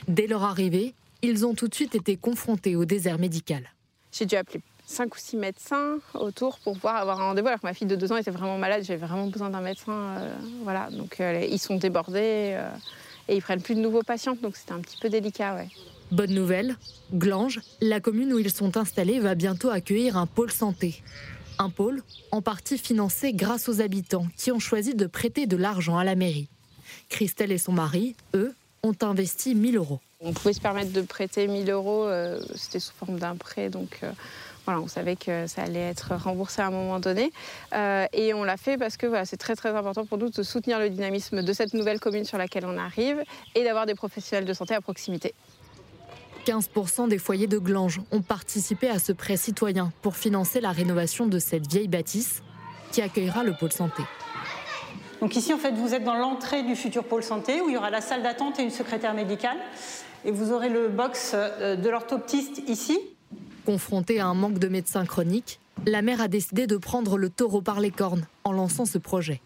Dès leur arrivée, ils ont tout de suite été confrontés au désert médical. J'ai dû appeler cinq ou six médecins autour pour pouvoir avoir un rendez-vous. Alors que ma fille de deux ans était vraiment malade, j'avais vraiment besoin d'un médecin. Euh, voilà, donc euh, ils sont débordés euh, et ils prennent plus de nouveaux patients, donc c'était un petit peu délicat, ouais. Bonne nouvelle, Glanges, la commune où ils sont installés, va bientôt accueillir un pôle santé. Un pôle en partie financé grâce aux habitants qui ont choisi de prêter de l'argent à la mairie. Christelle et son mari, eux, ont investi 1000 euros. On pouvait se permettre de prêter 1000 euros, euh, c'était sous forme d'un prêt, donc euh, voilà, on savait que ça allait être remboursé à un moment donné. Euh, et on l'a fait parce que voilà, c'est très très important pour nous de soutenir le dynamisme de cette nouvelle commune sur laquelle on arrive et d'avoir des professionnels de santé à proximité. 15% des foyers de Glanges ont participé à ce prêt citoyen pour financer la rénovation de cette vieille bâtisse qui accueillera le pôle santé. Donc ici, en fait, vous êtes dans l'entrée du futur pôle santé où il y aura la salle d'attente et une secrétaire médicale. Et vous aurez le box euh, de l'orthoptiste ici. Confrontée à un manque de médecins chroniques, la maire a décidé de prendre le taureau par les cornes en lançant ce projet.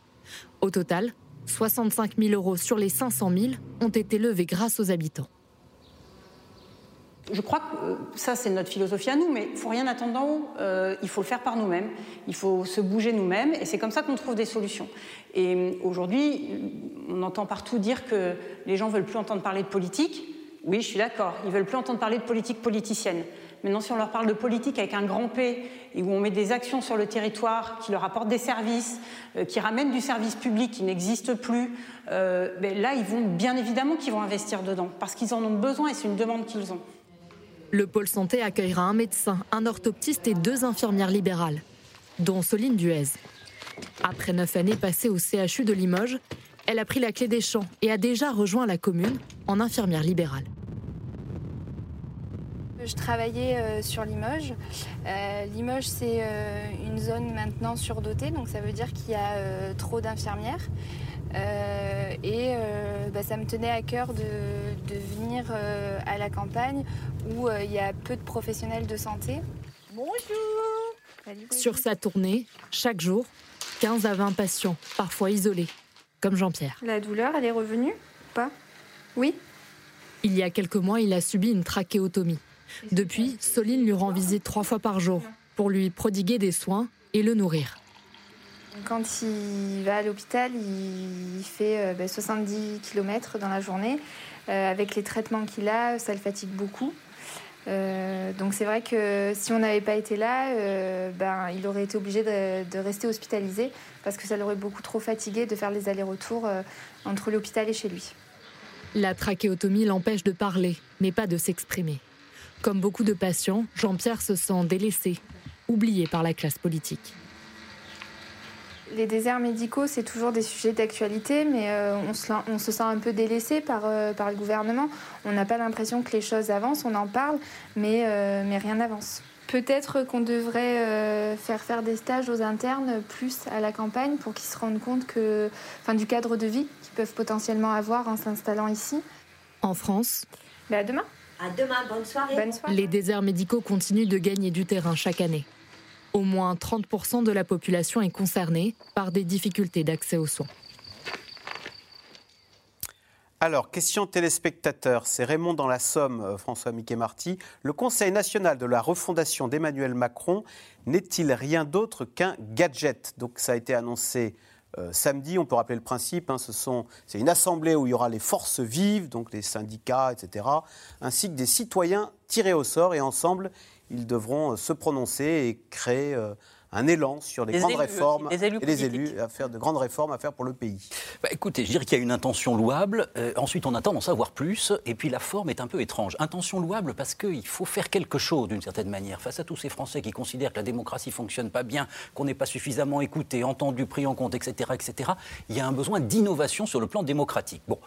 Au total, 65 000 euros sur les 500 000 ont été levés grâce aux habitants. Je crois que euh, ça, c'est notre philosophie à nous, mais il faut rien attendre d'en haut. Euh, il faut le faire par nous-mêmes. Il faut se bouger nous-mêmes, et c'est comme ça qu'on trouve des solutions. Et euh, aujourd'hui, on entend partout dire que les gens veulent plus entendre parler de politique. Oui, je suis d'accord. Ils veulent plus entendre parler de politique politicienne. Maintenant, si on leur parle de politique avec un grand P et où on met des actions sur le territoire qui leur apportent des services, qui ramènent du service public qui n'existe plus, ben là, ils vont bien évidemment qu'ils vont investir dedans parce qu'ils en ont besoin et c'est une demande qu'ils ont. Le pôle santé accueillera un médecin, un orthoptiste et deux infirmières libérales, dont Soline Duez. Après neuf années passées au CHU de Limoges, elle a pris la clé des champs et a déjà rejoint la commune en infirmière libérale. Je travaillais euh, sur Limoges. Euh, Limoges, c'est euh, une zone maintenant surdotée, donc ça veut dire qu'il y a trop d'infirmières. Euh, et euh, bah, ça me tenait à cœur de, venir euh, à la campagne où il y a peu de professionnels de santé. Bonjour Sur sa tournée, chaque jour, 15 à 20 patients, parfois isolés, comme Jean-Pierre. La douleur, elle est revenue Pas? Oui Il y a quelques mois, il a subi une trachéotomie. Depuis, Soline lui rend visite trois fois par jour pour lui prodiguer des soins et le nourrir. Quand il va à l'hôpital, il fait 70 euh, km dans la journée. Euh, avec les traitements qu'il a, ça le fatigue beaucoup. Euh, donc c'est vrai que si on n'avait pas été là, ben, il aurait été obligé de, rester hospitalisé parce que ça l'aurait beaucoup trop fatigué de faire les allers-retours entre l'hôpital et chez lui. La trachéotomie l'empêche de parler, mais pas de s'exprimer. Comme beaucoup de patients, Jean-Pierre se sent délaissé, oublié par la classe politique les déserts médicaux, c'est toujours des sujets d'actualité, mais euh, on, se, sent un peu délaissé euh, par, le gouvernement. On n'a pas l'impression que les choses avancent, on en parle, mais, euh, mais rien n'avance. Peut-être qu'on devrait faire faire des stages aux internes plus à la campagne pour qu'ils se rendent compte que, enfin, du cadre de vie qu'ils peuvent potentiellement avoir en s'installant ici. En France À demain. À demain, bonne soirée. Bonne soirée. Les déserts médicaux continuent de gagner du terrain chaque année. Au moins 30% de la population est concernée par des difficultés d'accès aux soins. Alors, question téléspectateur, c'est Raymond dans la Somme, euh, François Mickey-Marty. Le Conseil national de la refondation d'Emmanuel Macron n'est-il rien d'autre qu'un gadget? Donc, ça a été annoncé euh, samedi. On peut rappeler le principe. Hein, c'est une assemblée où il y aura les forces vives, donc les syndicats, etc., ainsi que des citoyens tirés au sort. Et ensemble, ils devront euh, se prononcer et créer euh, un élan sur les, grandes réformes et les élus à faire de grandes réformes à faire pour le pays. Bah, écoutez, je dirais qu'il y a une intention louable. Euh, ensuite, on attend d'en savoir plus. Et puis la forme est un peu étrange. Intention louable parce qu'il faut faire quelque chose d'une certaine manière face à tous ces Français qui considèrent que la démocratie fonctionne pas bien, qu'on n'est pas suffisamment écouté, entendu, pris en compte, etc., etc. Il y a un besoin d'innovation sur le plan démocratique. Bon,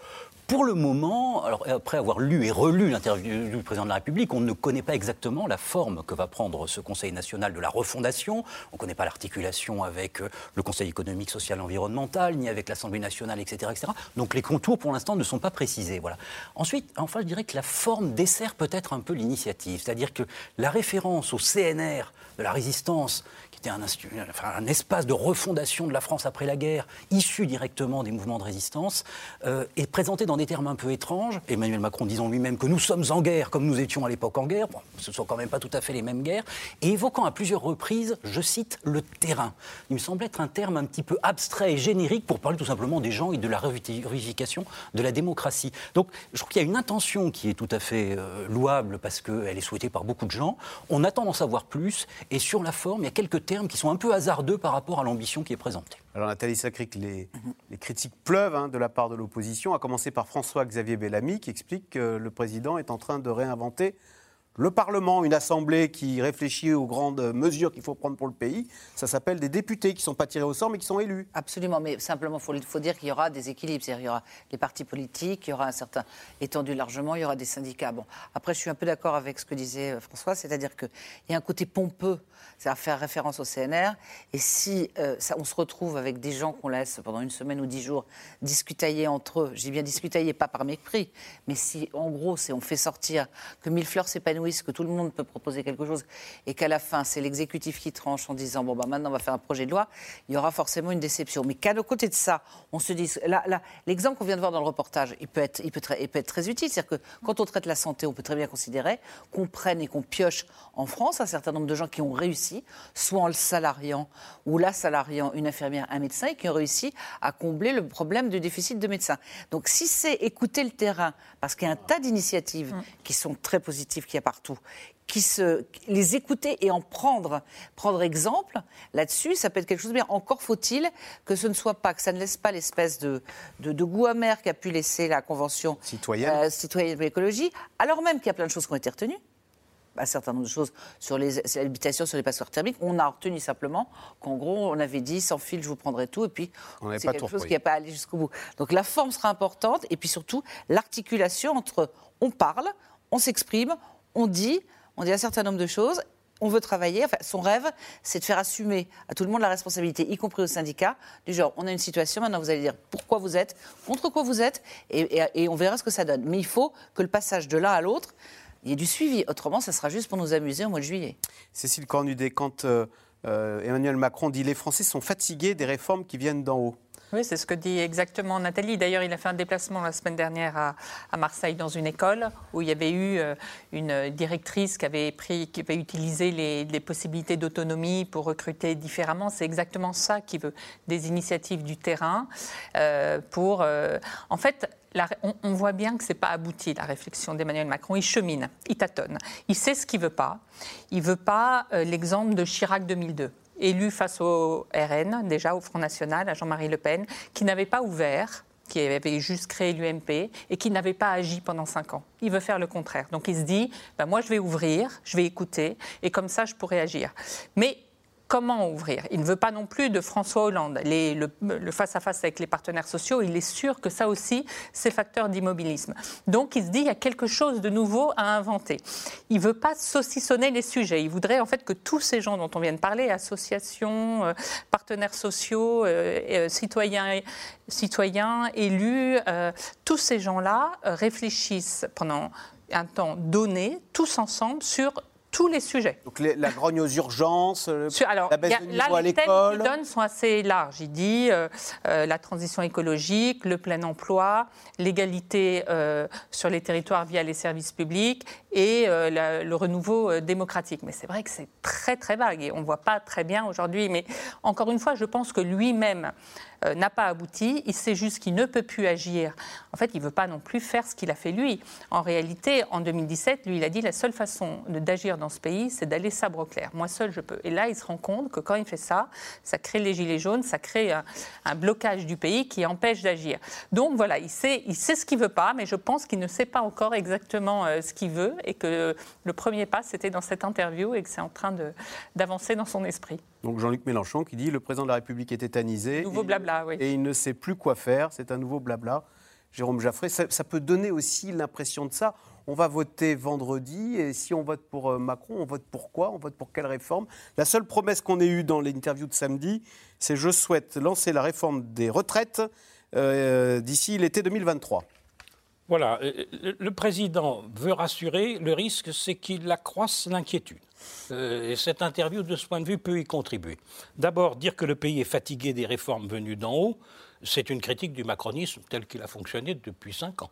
pour le moment, alors après avoir lu et relu l'interview du président de la République, on ne connaît pas exactement la forme que va prendre ce Conseil national de la refondation. On ne connaît pas l'articulation avec euh, le Conseil économique, social et environnemental, ni avec l'Assemblée nationale, etc., etc. Donc les contours, pour l'instant, ne sont pas précisés. Voilà. Ensuite, enfin, je dirais que la forme dessert peut-être un peu l'initiative. C'est-à-dire que la référence au CNR de la résistance un, espace de refondation de la France après la guerre, issu directement des mouvements de résistance, euh, est présenté dans des termes un peu étranges. Emmanuel Macron disant lui-même que nous sommes en guerre comme nous étions à l'époque en guerre. ce ne sont quand même pas tout à fait les mêmes guerres. Et évoquant à plusieurs reprises, je cite, le terrain. Il me semble être un terme un petit peu abstrait et générique pour parler tout simplement des gens et de la revivification de la démocratie. Donc je trouve qu'il y a une intention qui est tout à fait euh, louable parce qu'elle est souhaitée par beaucoup de gens. On attend d'en savoir plus. Et sur la forme, il y a quelques termes qui sont un peu hasardeux par rapport à l'ambition qui est présentée. Alors Nathalie Sacric, les, les critiques pleuvent hein, de la part de l'opposition, à commencer par François-Xavier Bellamy qui explique que le président est en train de réinventer le Parlement, une assemblée qui réfléchit aux grandes mesures qu'il faut prendre pour le pays, ça s'appelle des députés qui ne sont pas tirés au sort mais qui sont élus. Absolument, mais simplement, il faut, dire qu'il y aura des équilibres. Il y aura les partis politiques, il y aura un certain étendu largement, il y aura des syndicats. Bon, après, je suis un peu d'accord avec ce que disait euh, François, c'est-à-dire qu'il y a un côté pompeux, c'est-à-dire faire référence au CNR. Et si euh, on se retrouve avec des gens qu'on laisse pendant une semaine ou dix jours discutailler entre eux, j'ai bien discutailler, pas par mépris, mais si en gros, c'est on fait sortir que Millefleur s'épanouit s'épanouissent, que tout le monde peut proposer quelque chose, et qu'à la fin, c'est l'exécutif qui tranche en disant bon, bah, maintenant, on va faire un projet de loi, il y aura forcément une déception. Mais qu'à côté de ça, on se dise. Là, là, L'exemple qu'on vient de voir dans le reportage, il peut être, il peut très, il peut être très utile. C'est-à-dire que quand on traite la santé, on peut très bien considérer qu'on prenne et qu'on pioche en France un certain nombre de gens qui ont réussi, soit en le salariant ou la salariant une infirmière, un médecin, et qui ont réussi à combler le problème du déficit de médecins. Donc si c'est écouter le terrain, parce qu'il y a un tas d'initiatives qui sont très positives qu'il y a partout, qui se, les écouter et en prendre, prendre exemple là-dessus, ça peut être quelque chose de bien. Encore faut-il que ce ne soit pas, que ça ne laisse pas l'espèce de, de, de goût amer qu'a pu laisser la Convention Citoyenne. euh, citoyenne pour l'écologie, alors même qu'il y a plein de choses qui ont été retenues un certain nombre de choses sur les sur l'habitation, sur les passoires thermiques. On a retenu simplement qu'en gros, on avait dit sans fil, je vous prendrai tout, et puis On n'avait c'est pas quelque chose repris. qui n'a pas allé jusqu'au bout. Donc la forme sera importante, et puis surtout l'articulation entre on parle, on s'exprime, on dit, on dit un certain nombre de choses. On veut travailler. Enfin, son rêve, c'est de faire assumer à tout le monde la responsabilité, y compris aux syndicats, du genre on a une situation, maintenant vous allez dire pourquoi vous êtes, contre quoi vous êtes, et, on verra ce que ça donne. Mais il faut que le passage de l'un à l'autre, il y ait du suivi. Autrement, ça sera juste pour nous amuser au mois de juillet. Cécile Cornudet, quand euh, euh, Emmanuel Macron dit les Français sont fatigués des réformes qui viennent d'en haut. Oui, c'est ce que dit exactement Nathalie. D'ailleurs, il a fait un déplacement la semaine dernière à, Marseille dans une école où il y avait eu euh, une directrice qui avait, pris, utilisé les, possibilités d'autonomie pour recruter différemment. C'est exactement ça qu'il veut, des initiatives du terrain euh, pour... euh, en fait, on, voit bien que ce n'est pas abouti, la réflexion d'Emmanuel Macron. Il chemine, il tâtonne. Il sait ce qu'il ne veut pas. Il ne veut pas l'exemple de Chirac 2002 élu face au RN, déjà au Front National, à Jean-Marie Le Pen, qui n'avait pas ouvert qui avait juste créé l'UMP et qui n'avait pas agi pendant cinq ans. Il veut faire le contraire. Donc il se dit, ben moi je vais ouvrir, je vais écouter, et comme ça je pourrai agir. Mais comment ouvrir Il ne veut pas non plus de François Hollande. Le, face-à-face avec les partenaires sociaux, il est sûr que ça aussi, c'est facteur d'immobilisme. Donc il se dit, il y a quelque chose de nouveau à inventer. Il ne veut pas saucissonner les sujets. Il voudrait en fait que tous ces gens dont on vient de parler, associations, euh, partenaires sociaux, euh, euh, citoyens, citoyens, élus, tous ces gens-là réfléchissent pendant un temps donné, tous ensemble, sur tous les sujets. Donc les- la grogne aux urgences, le- Sur- alors, la baisse a- de là, à les thèmes l'école. qu'il donne sont assez larges. Il dit euh, euh, la transition écologique, le plein emploi, l'égalité euh, sur les territoires via les services publics et euh, la- le renouveau euh, démocratique. Mais c'est vrai que c'est très très vague et on ne voit pas très bien aujourd'hui. Mais encore une fois, je pense que lui-même euh, n'a pas abouti. Il sait juste qu'il ne peut plus agir. En fait, il ne veut pas non plus faire ce qu'il a fait lui. En réalité, en 2017, lui, il a dit la seule façon d'agir dans ce pays, c'est d'aller sabre clair. Moi seul, je peux. Et là, il se rend compte que quand il fait ça, ça crée les gilets jaunes, ça crée un, blocage du pays qui empêche d'agir. Donc voilà, il sait, ce qu'il veut pas, mais je pense qu'il ne sait pas encore exactement euh, ce qu'il veut et que le premier pas, c'était dans cette interview et que c'est en train d'avancer dans son esprit. Donc Jean-Luc Mélenchon qui dit le président de la République est tétanisé. Nouveau Il- blabla, oui. Et il ne sait plus quoi faire. C'est un nouveau blabla. Jérôme Jaffré, ça, ça peut donner aussi l'impression de ça. On va voter vendredi et si on vote pour euh, Macron, on vote pour quoi? On vote pour quelle réforme? La seule promesse qu'on ait eue dans l'interview de samedi, c'est je souhaite lancer la réforme des retraites euh, d'ici l'été 2023. Voilà, le président veut rassurer, le risque c'est qu'il accroisse l'inquiétude. Euh, et cette interview, de ce point de vue, peut y contribuer. D'abord, dire que le pays est fatigué des réformes venues d'en haut, c'est une critique du macronisme tel qu'il a fonctionné depuis cinq ans,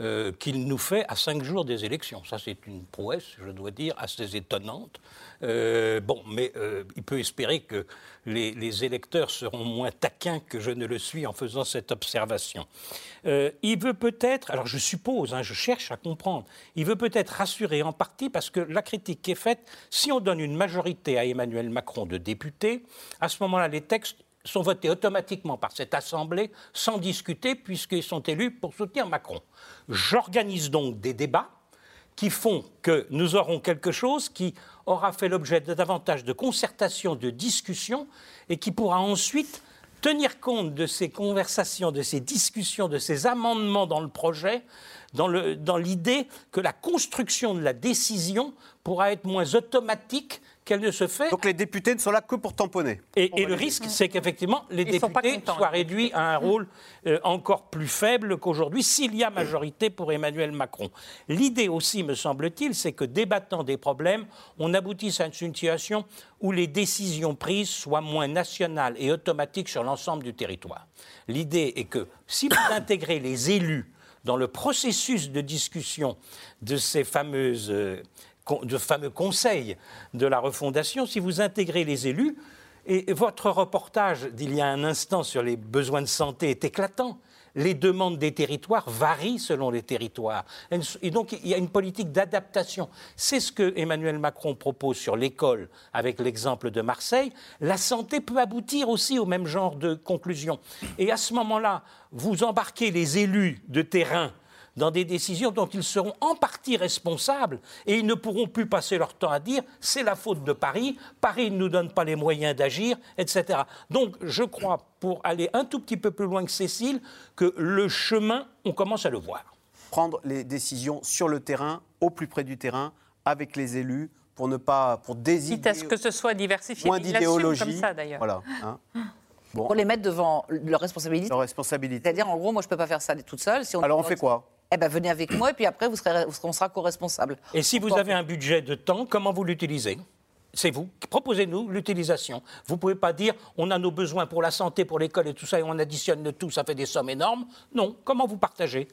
euh, qu'il nous fait à cinq jours des élections. Ça, c'est une prouesse, je dois dire, assez étonnante. Euh, bon, mais euh, il peut espérer que les, électeurs seront moins taquins que je ne le suis en faisant cette observation. Il veut peut-être, alors je suppose, hein, je cherche à comprendre, il veut peut-être rassurer en partie parce que la critique qui est faite, si on donne une majorité à Emmanuel Macron de députés, à ce moment-là, les textes sont votés automatiquement par cette Assemblée sans discuter puisqu'ils sont élus pour soutenir Macron. J'organise donc des débats qui font que nous aurons quelque chose qui aura fait l'objet de davantage de concertation, de discussion, et qui pourra ensuite tenir compte de ces conversations, de ces discussions, de ces amendements dans le projet, dans l'idée que la construction de la décision pourra être moins automatique qu'elle ne se fait. Donc les députés ne sont là que pour tamponner. Et, et le risque, c'est qu'effectivement, les Ils députés soient réduits à un rôle euh, encore plus faible qu'aujourd'hui, s'il y a majorité pour Emmanuel Macron. L'idée aussi, me semble-t-il, c'est que débattant des problèmes, on aboutisse à une situation où les décisions prises soient moins nationales et automatiques sur l'ensemble du territoire. L'idée est que si vous intégrez les élus dans le processus de discussion de ces fameuses, euh, de fameux conseils de la refondation, si vous intégrez les élus, et votre reportage d'il y a un instant sur les besoins de santé est éclatant. Les demandes des territoires varient selon les territoires. Et donc, il y a une politique d'adaptation. C'est ce que Emmanuel Macron propose sur l'école, avec l'exemple de Marseille. La santé peut aboutir aussi au même genre de conclusion. Et à ce moment-là, vous embarquez les élus de terrain dans des décisions dont ils seront en partie responsables et ils ne pourront plus passer leur temps à dire c'est la faute de Paris, Paris ne nous donne pas les moyens d'agir, etc. Donc je crois, pour aller un tout petit peu plus loin que Cécile, que le chemin, on commence à le voir. Prendre les décisions sur le terrain, au plus près du terrain, avec les élus, pour ne pas pour désigner Quitte à ce que ce soit diversifié. moins d'idéologie. comme ça, d'ailleurs. Voilà. hein. Bon. Pour les mettre devant leur responsabilité. Leur responsabilité. C'est-à-dire, en gros, moi, je ne peux pas faire ça toute seule. Si on Alors on fait quoi? Eh ben, venez avec moi et puis après, vous serez, on sera co-responsable. Et si vous avez un budget de temps, comment vous l'utilisez? C'est vous. Proposez-nous l'utilisation. Vous ne pouvez pas dire on a nos besoins pour la santé, pour l'école et tout ça, et on additionne le tout, ça fait des sommes énormes. Non. Comment vous partagez?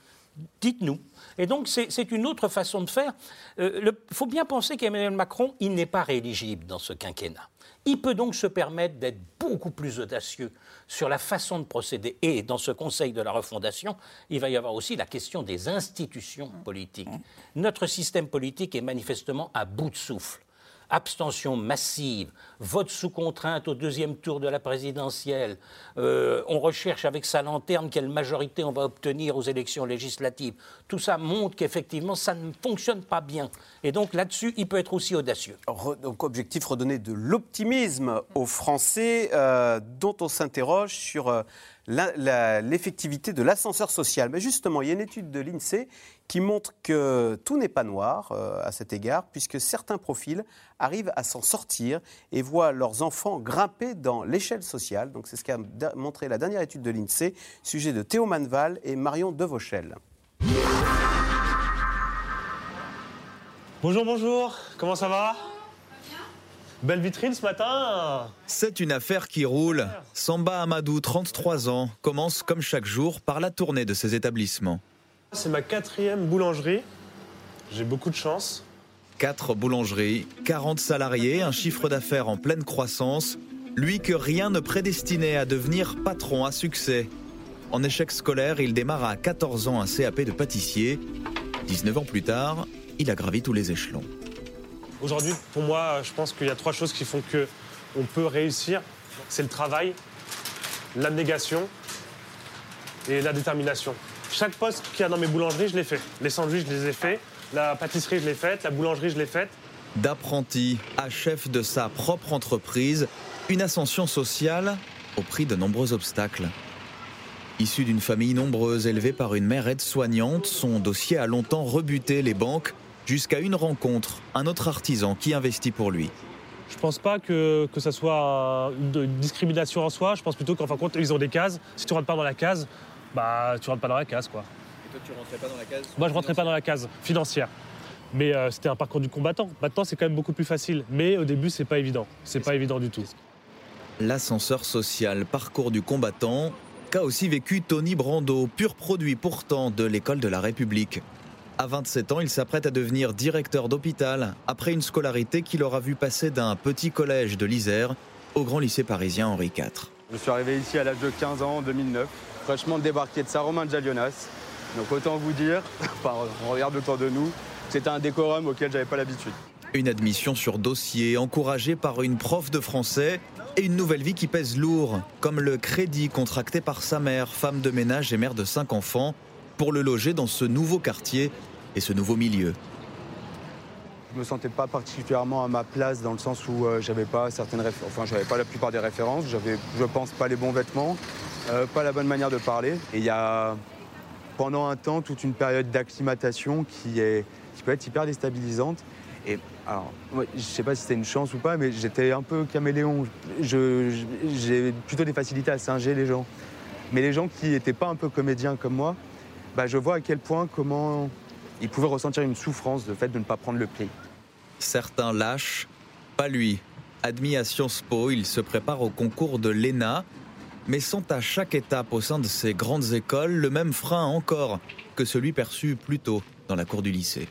Dites-nous. Et donc, c'est c'est une autre façon de faire. Il faut bien penser qu'Emmanuel Macron, il n'est pas rééligible dans ce quinquennat. Il peut donc se permettre d'être beaucoup plus audacieux sur la façon de procéder. Et dans ce Conseil de la refondation, il va y avoir aussi la question des institutions politiques. Notre système politique est manifestement à bout de souffle. Abstention massive, vote sous contrainte au deuxième tour de la présidentielle. Euh, on recherche avec sa lanterne quelle majorité on va obtenir aux élections législatives. Tout ça montre qu'effectivement, ça ne fonctionne pas bien. Et donc là-dessus, il peut être aussi audacieux. Donc objectif redonner de l'optimisme aux Français euh, dont on s'interroge sur euh, l'effectivité de l'ascenseur social. Mais justement, il y a une étude de l'INSEE qui montre que tout n'est pas noir euh, à cet égard, puisque certains profils arrivent à s'en sortir et voient leurs enfants grimper dans l'échelle sociale. Donc c'est ce qu'a montré la dernière étude de l'INSEE, sujet de Théo Manval et Marion Devauchel. Bonjour, bonjour, comment ça va? Belle vitrine ce matin C'est une affaire qui roule. Samba Amadou, 33 ans, commence comme chaque jour par la tournée de ses établissements. C'est ma quatrième boulangerie. J'ai beaucoup de chance. Quatre boulangeries, 40 salariés, un chiffre d'affaires en pleine croissance. Lui que rien ne prédestinait à devenir patron à succès. En échec scolaire, il démarre à 14 ans un CAP de pâtissier. 19 ans plus tard, il a gravi tous les échelons. Aujourd'hui, pour moi, je pense qu'il y a trois choses qui font que on peut réussir. C'est le travail, l'abnégation et la détermination. Chaque poste qu'il y a dans mes boulangeries, je l'ai fait. Les sandwichs, je les ai faits. La pâtisserie, je l'ai faite. La boulangerie, je l'ai faite. D'apprenti à chef de sa propre entreprise, une ascension sociale au prix de nombreux obstacles. Issu d'une famille nombreuse élevée par une mère aide-soignante, son dossier a longtemps rebuté les banques jusqu'à une rencontre, un autre artisan qui investit pour lui. Je pense pas que, que ça soit une, une discrimination en soi. Je pense plutôt qu'en fin de compte, ils ont des cases. Si tu rentres pas dans la case, bah tu rentres pas dans la case, quoi. Et toi, tu rentrais pas dans la case Moi, je rentrais pas dans la case financière. Mais euh, c'était un parcours du combattant. Maintenant, c'est quand même beaucoup plus facile. Mais au début, c'est pas évident. C'est pas évident du tout. L'ascenseur social, parcours du combattant, qu'a aussi vécu Tony Brando, pur produit pourtant de l'école de la République. À 27 ans, il s'apprête à devenir directeur d'hôpital après une scolarité qu'il aura vu passer d'un petit collège de l'Isère au grand lycée parisien Henri IV. Je suis arrivé ici à l'âge de 15 ans en 2009, fraîchement débarqué de Saint-Romain de Jalionas. Donc autant vous dire, on regarde autour de nous, c'était un décorum auquel j'avais pas l'habitude. Une admission sur dossier, encouragée par une prof de français, et une nouvelle vie qui pèse lourd, comme le crédit contracté par sa mère, femme de ménage et mère de cinq enfants, pour le loger dans ce nouveau quartier et ce nouveau milieu. Je me sentais pas particulièrement à ma place dans le sens où euh, j'avais pas certaines réf- enfin j'avais pas la plupart des références, j'avais je pense pas les bons vêtements, euh, pas la bonne manière de parler. Et il y a pendant un temps toute une période d'acclimatation qui est qui peut être hyper déstabilisante. Et alors, ouais, je sais pas si c'était une chance ou pas, mais j'étais un peu caméléon. J'ai plutôt des facilités à singer les gens. Mais les gens qui n'étaient pas un peu comédiens comme moi, bah, je vois à quel point comment ils pouvaient ressentir une souffrance, le fait de ne pas prendre le pli. Certains lâchent, pas lui. Admis à Sciences Po, il se prépare au concours de l'ENA, mais sent à chaque étape au sein de ces grandes écoles le même frein encore que celui perçu plus tôt dans la cour du lycée.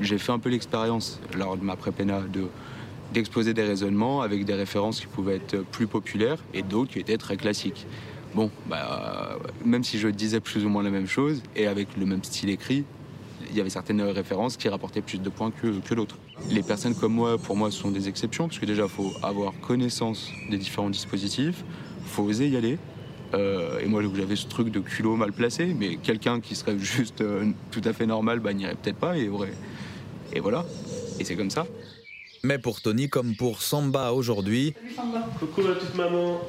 J'ai fait un peu l'expérience lors de ma prépéna de d'exposer des raisonnements avec des références qui pouvaient être plus populaires et d'autres qui étaient très classiques. Bon, bah, même si je disais plus ou moins la même chose et avec le même style écrit, il y avait certaines références qui rapportaient plus de points que, que d'autres. Les personnes comme moi, pour moi, sont des exceptions parce que déjà, il faut avoir connaissance des différents dispositifs, il faut oser y aller. Euh, et moi, j'avais ce truc de culot mal placé, mais quelqu'un qui serait juste euh, tout à fait normal, bah, n'irait peut-être pas et aurait. Et voilà. Et c'est comme ça. Mais pour Tony, comme pour Samba aujourd'hui, Coucou ma petite maman.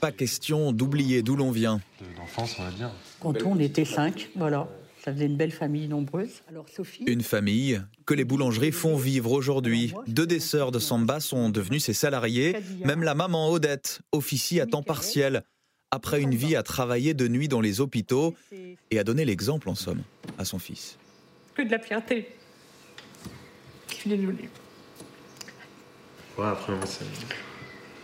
pas question d'oublier d'où l'on vient. D'enfance, on va dire. Quand on était cinq, voilà. Ça faisait une belle famille nombreuse. Alors Sophie, Une famille que les boulangeries font vivre aujourd'hui. Deux des sœurs de Samba sont devenues ses salariés. Même la maman Odette officie à temps partiel. Après une vie à travailler de nuit dans les hôpitaux et à donner l'exemple en somme à son fils. que de la fierté. Je suis désolée. Ouais, après.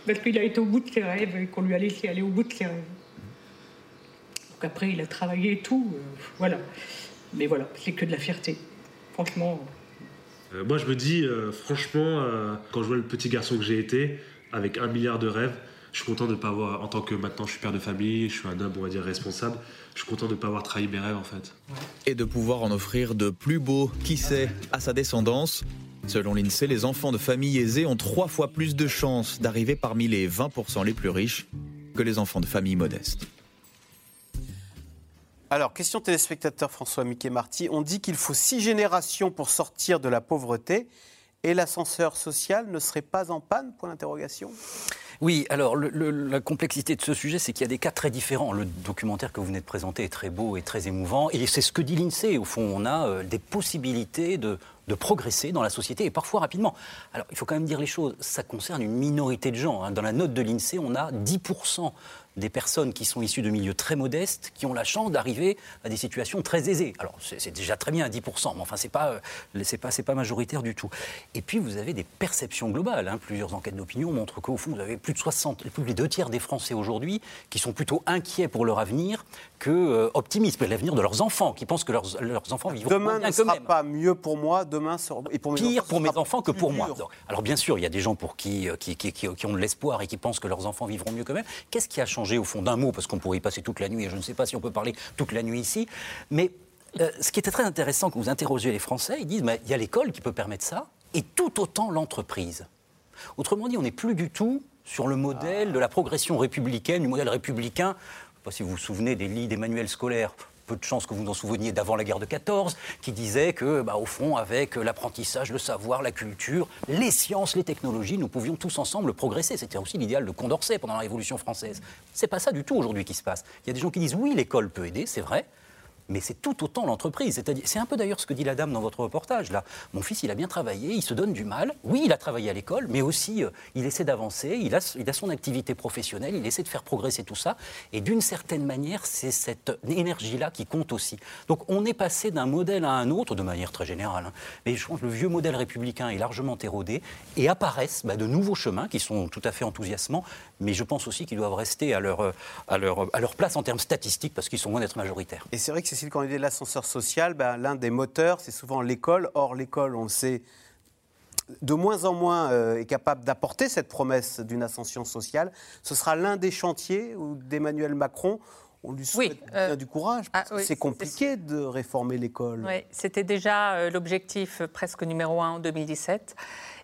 Parce qu'il a été au bout de ses rêves et qu'on lui a laissé aller au bout de ses rêves. Donc après, il a travaillé et tout. euh, voilà. Mais voilà, c'est que de la fierté. Franchement, Euh, moi, je me dis, euh, franchement, euh, quand je vois le petit garçon que j'ai été, avec un milliard de rêves, je suis content de ne pas avoir, en tant que maintenant je suis père de famille, je suis un homme, on va dire, responsable, je suis content de ne pas avoir trahi mes rêves, en fait. Et de pouvoir en offrir de plus beaux, qui sait, à sa descendance. Selon l'INSEE, les enfants de familles aisées ont trois fois plus de chances d'arriver parmi les 20% les plus riches que les enfants de familles modestes. Alors, question téléspectateur François Mickey Marty. On dit qu'il faut six générations pour sortir de la pauvreté et l'ascenseur social ne serait pas en panne? Point d'interrogation. Oui, alors la complexité de ce sujet, c'est qu'il y a des cas très différents. Le documentaire que vous venez de présenter est très beau et très émouvant. Et c'est ce que dit l'INSEE. Au fond, on a euh, des possibilités de, de progresser dans la société et parfois rapidement. Alors, il faut quand même dire les choses. Ça concerne une minorité de gens. hein. Dans la note de l'INSEE, on a 10% des personnes qui sont issues de milieux très modestes qui ont la chance d'arriver à des situations très aisées. Alors c'est déjà très bien 10%, mais enfin c'est pas euh, c'est pas c'est pas majoritaire du tout. Et puis vous avez des perceptions globales. hein. Plusieurs enquêtes d'opinion montrent qu'au fond vous avez plus de 60, plus des deux tiers des Français aujourd'hui qui sont plutôt inquiets pour leur avenir que euh, optimistes pour l'avenir de leurs enfants, qui pensent que leurs, leurs enfants vivront Demain moins bien ne sera pas mieux pour moi, demain et pour mes pire enfants, pour mes enfants que pour moi. dur. Alors bien sûr, il y a des gens pour qui, euh, qui, qui- ont de l'espoir et qui pensent que leurs enfants vivront mieux qu'eux-mêmes. Qu'est-ce qui a changé au fond d'un mot? Parce qu'on pourrait y passer toute la nuit et je ne sais pas si on peut parler toute la nuit ici. Mais euh, ce qui était très intéressant quand vous interrogez les Français, ils disent, il y a l'école qui peut permettre ça et tout autant l'entreprise. Autrement dit, on n'est plus du tout sur le modèle de la progression républicaine, du modèle républicain. Je ne sais pas si vous vous souvenez des lits des manuels scolaires. Peu de chances que vous vous en souveniez d'avant la guerre de 14, qui disait que, bah, au fond, avec l'apprentissage, le savoir, la culture, les sciences, les technologies, nous pouvions tous ensemble progresser. C'était aussi l'idéal de Condorcet pendant la Révolution française. C'est pas ça du tout aujourd'hui qui se passe. Il y a des gens qui disent oui, l'école peut aider, c'est vrai, mais c'est tout autant l'entreprise. C'est un peu d'ailleurs ce que dit la dame dans votre reportage. Là, mon fils, il a bien travaillé, il se donne du mal. Oui, il a travaillé à l'école, mais aussi euh, il essaie d'avancer. Il a, il a son activité professionnelle, il essaie de faire progresser tout ça. Et d'une certaine manière, c'est cette énergie-là qui compte aussi. Donc, on est passé d'un modèle à un autre de manière très générale. hein. Mais je pense que le vieux modèle républicain est largement érodé et apparaissent bah, de nouveaux chemins qui sont tout à fait enthousiasmants. Mais je pense aussi qu'ils doivent rester à leur, euh, à leur, à leur place en termes statistiques parce qu'ils sont loin d'être majoritaires. Et c'est vrai que Cécile, quand on dit l'ascenseur social, ben, l'un des moteurs, c'est souvent l'école. Or, l'école, on le sait, de moins en moins euh, est capable d'apporter cette promesse d'une ascension sociale. Ce sera l'un des chantiers où d'Emmanuel Macron, on lui souhaite euh, bien du courage. parce ah que oui, c'est compliqué de réformer l'école. Oui, c'était déjà euh, l'objectif presque numéro un en 2017.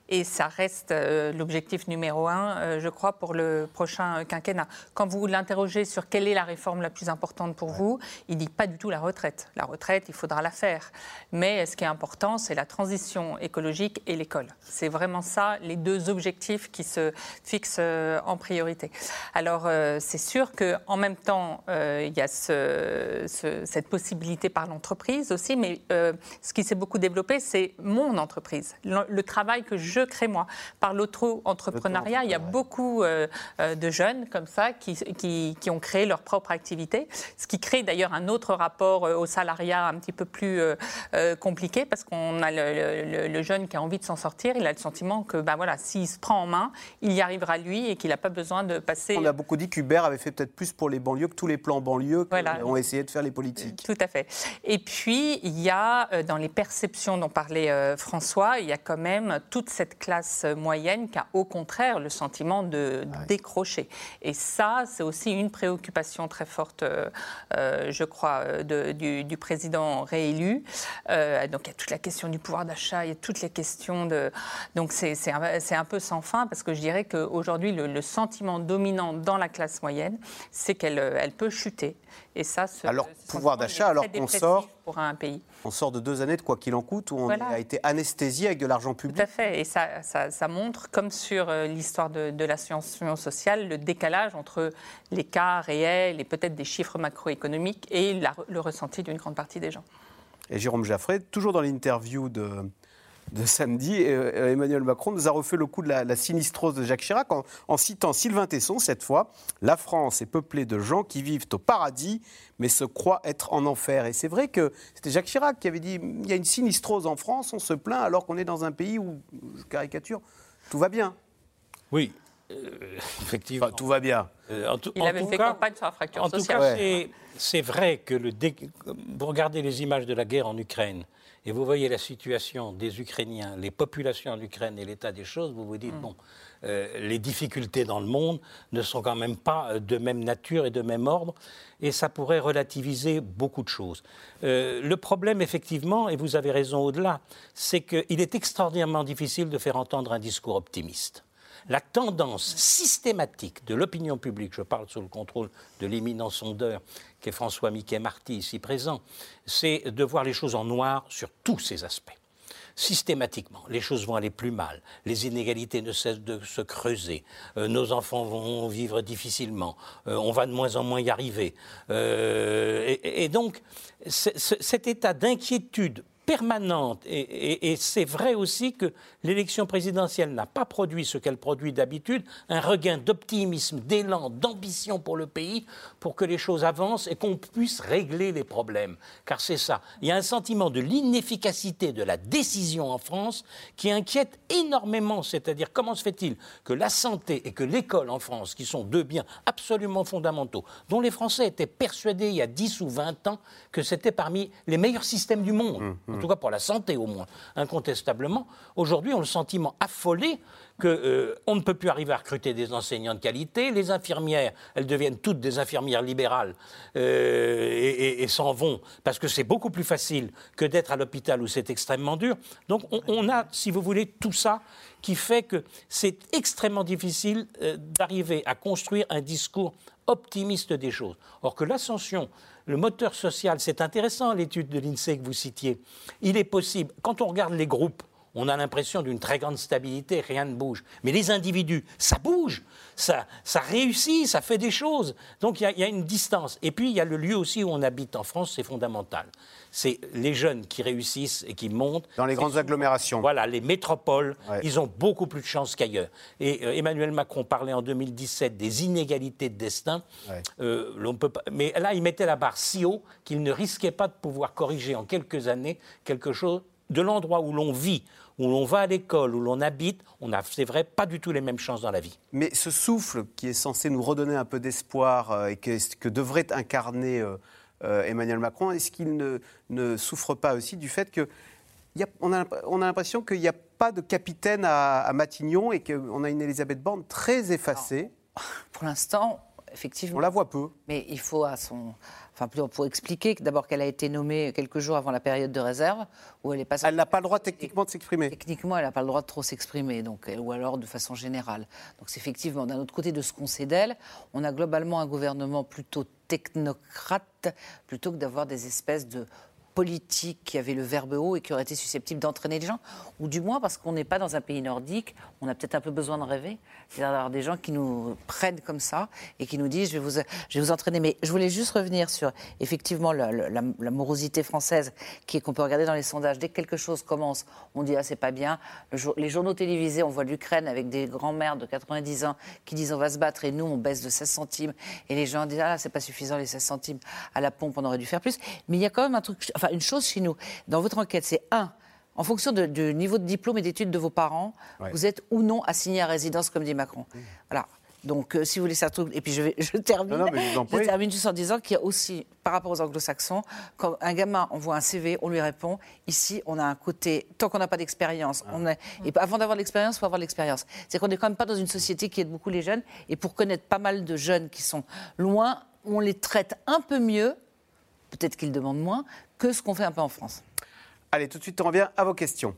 Et ça reste euh, l'objectif numéro un, euh, je crois, pour le prochain quinquennat. Quand vous l'interrogez sur quelle est la réforme la plus importante pour vous, il dit pas du tout la retraite. La retraite, il faudra la faire. Mais ce qui est important, c'est la transition écologique et l'école. C'est vraiment ça, les deux objectifs qui se fixent euh, en priorité. Alors, euh, c'est sûr qu'en même temps, euh, il y a ce- ce- cette possibilité par l'entreprise aussi, mais euh, ce qui s'est beaucoup développé, c'est mon entreprise, le, le travail que je crée moi. Par l'auto-entrepreneuriat, il y a beaucoup euh, euh, de jeunes comme ça qui, qui- qui ont créé leur propre activité, ce qui crée d'ailleurs un autre rapport euh, au salariat un petit peu plus euh, compliqué parce qu'on a le, le- le jeune qui a envie de s'en sortir, il a le sentiment que ben voilà, s'il se prend en main, il y arrivera lui et qu'il n'a pas besoin de passer. On a beaucoup dit qu'Hubert avait fait peut-être plus pour les banlieues que tous les plans banlieues Voilà. ont essayé de faire les politiques. Tout à fait. Et puis, il y a, dans les perceptions dont parlait François, il y a quand même toute cette classe euh, moyenne qui a au contraire le sentiment de décrocher. Et ça, c'est aussi une préoccupation très forte, euh, euh, je crois, euh, de- du, du président réélu. Euh, donc, il y a toute la question du pouvoir d'achat, il y a toutes les questions de... Donc, c'est un, peu sans fin, parce que je dirais qu'aujourd'hui, le, le sentiment dominant dans la classe moyenne, c'est qu'elle elle peut chuter. Et ça, ce, Alors, ce pouvoir d'achat, alors qu'on sort- pour un pays. On sort de deux années de quoi qu'il en coûte, où on Voilà. a été anesthésié avec de l'argent public. Tout à fait. Et ça, ça, ça montre, comme sur euh, l'histoire de, de l'ascension sociale, le décalage entre les cas réels et peut-être des chiffres macroéconomiques et la- le ressenti d'une grande partie des gens. Et Jérôme Jaffray, toujours dans l'interview de, de samedi, euh, Emmanuel Macron nous a refait le coup de la, la sinistrose de Jacques Chirac en, en citant Sylvain Tesson cette fois. La France est peuplée de gens qui vivent au paradis mais se croient être en enfer. Et c'est vrai que c'était Jacques Chirac qui avait dit il y a une sinistrose en France, on se plaint alors qu'on est dans un pays où, je caricature, tout va bien. Oui, euh, effectivement. tout va bien. Euh, en tout- Il en avait tout fait cas- campagne sur la fracture En tout sociale. cas, c'est vrai que le dé- vous regardez les images de la guerre en Ukraine et vous voyez la situation des Ukrainiens, les populations en Ukraine et l'état des choses, vous vous dites, Mm. bon, euh, les difficultés dans le monde ne sont quand même pas euh, de même nature et de même ordre, et ça pourrait relativiser beaucoup de choses. Euh, le problème, effectivement, et vous avez raison au-delà, c'est qu'il est extraordinairement difficile de faire entendre un discours optimiste. La tendance systématique de l'opinion publique, je parle sous le contrôle de l'éminent sondeur qui est François Miquet-Marty ici présent, c'est de voir les choses en noir sur tous ces aspects. Systématiquement, les choses vont aller plus mal, les inégalités ne cessent de se creuser, euh, nos enfants vont vivre difficilement, euh, on va de moins en moins y arriver. Euh, et, donc, cet état d'inquiétude permanente. Et, c'est vrai aussi que l'élection présidentielle n'a pas produit ce qu'elle produit d'habitude, un regain d'optimisme, d'élan, d'ambition pour le pays, pour que les choses avancent et qu'on puisse régler les problèmes. Car c'est ça. Il y a un sentiment de l'inefficacité de la décision en France qui inquiète énormément. C'est-à-dire comment se fait-il que la santé et que l'école en France, qui sont deux biens absolument fondamentaux, dont les Français étaient persuadés il y a 10 ou 20 ans que c'était parmi les meilleurs systèmes du monde, en tout cas pour la santé au moins, incontestablement. Aujourd'hui, on a le sentiment affolé qu'on ne peut plus arriver à recruter des enseignants de qualité. Les infirmières, elles deviennent toutes des infirmières libérales euh, et, s'en vont parce que c'est beaucoup plus facile que d'être à l'hôpital où c'est extrêmement dur. Donc on, on a, si vous voulez, tout ça qui fait que c'est extrêmement difficile euh, d'arriver à construire un discours optimiste des choses. Or que l'ascension, le moteur social, c'est intéressant l'étude de l'INSEE que vous citiez. Il est possible, quand on regarde les groupes, on a l'impression d'une très grande stabilité, rien ne bouge. Mais les individus, ça bouge, ça, ça réussit, ça fait des choses. Donc il y, a- il y a une distance. Et puis il y a le lieu aussi où on habite en France, c'est fondamental. C'est les jeunes qui réussissent et qui montent. Dans les grandes agglomérations. Voilà, les métropoles, ils ont beaucoup plus de chance qu'ailleurs. Et euh, Emmanuel Macron parlait en 2017 des inégalités de destin. Euh, l'on peut pas- mais là, il mettait la barre si haut qu'il ne risquait pas de pouvoir corriger en quelques années quelque chose de l'endroit où l'on vit, où l'on va à l'école, où l'on habite. On n'a, c'est vrai, pas du tout les mêmes chances dans la vie. Mais ce souffle qui est censé nous redonner un peu d'espoir euh, et que, que devrait incarner euh, euh, Emmanuel Macron, est-ce qu'il ne, ne souffre pas aussi du fait que y a- on a, on a l'impression qu'il n'y a pas de capitaine à, à Matignon et qu'on a une Elisabeth Borne très effacée? Pour l'instant, effectivement. On la voit peu. Mais il faut à son. Enfin, plutôt pour expliquer que d'abord qu'elle a été nommée quelques jours avant la période de réserve, où elle est pas. Elle n'a pas le droit techniquement de s'exprimer. Techniquement, elle n'a pas le droit de trop s'exprimer, donc, euh, ou alors de façon générale. Donc, c'est effectivement, d'un autre côté de ce qu'on sait d'elle, on a globalement un gouvernement plutôt technocrate, plutôt que d'avoir des espèces de politiques qui avaient le verbe haut et qui auraient été susceptibles d'entraîner les gens, ou du moins parce qu'on n'est pas dans un pays nordique, on a peut-être un peu besoin de rêver, c'est-à-dire d'avoir des gens qui nous prennent comme ça et qui nous disent je vais vous, je vais vous entraîner. Mais je voulais juste revenir sur effectivement la, morosité française qui qu'on peut regarder dans les sondages. Dès que quelque chose commence, on dit ah c'est pas bien. Les journaux télévisés, on voit l'Ukraine avec des grands-mères de 90 ans qui disent on va se battre et nous on baisse de 16 centimes et les gens disent ah c'est pas suffisant les 16 centimes à la pompe on aurait dû faire plus. Mais il y a quand même un truc, une chose chez nous dans votre enquête, c'est un. En fonction de- du niveau de diplôme et d'études de vos parents, Ouais. vous êtes ou non assigné à résidence, comme dit Macron. Voilà. Donc, euh, si vous voulez ça, et puis je, vais, je termine. Non, non, mais je vous en prie. termine juste en disant qu'il y a aussi, par rapport aux anglo-saxons, quand un gamin envoie un CV, on lui répond. Ici, on a un côté, tant qu'on n'a pas d'expérience, on est, et avant d'avoir l'expérience, il faut avoir l'expérience. C'est qu'on n'est quand même pas dans une société qui aide beaucoup les jeunes. Et pour connaître pas mal de jeunes qui sont loin, on les traite un peu mieux, peut-être qu'ils demandent moins, que ce qu'on fait un peu en France. Allez, tout de suite, on revient à vos questions.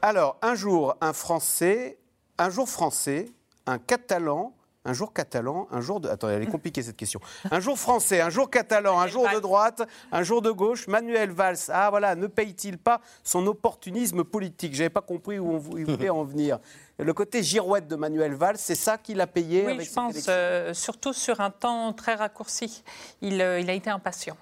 Alors, un jour, un Français, un jour français, un Catalan, un jour catalan, un jour de... Attendez, elle est compliquée cette question. Un jour français, un jour catalan, un jour de droite, un jour de gauche, Manuel Valls, ah voilà, ne paye-t-il pas son opportunisme politique? J'avais pas compris où on il voulait en venir. Le côté girouette de Manuel Valls, c'est ça qu'il a payé Oui, avec je pense, euh, surtout sur un temps très raccourci. Il, euh, il a été impatient.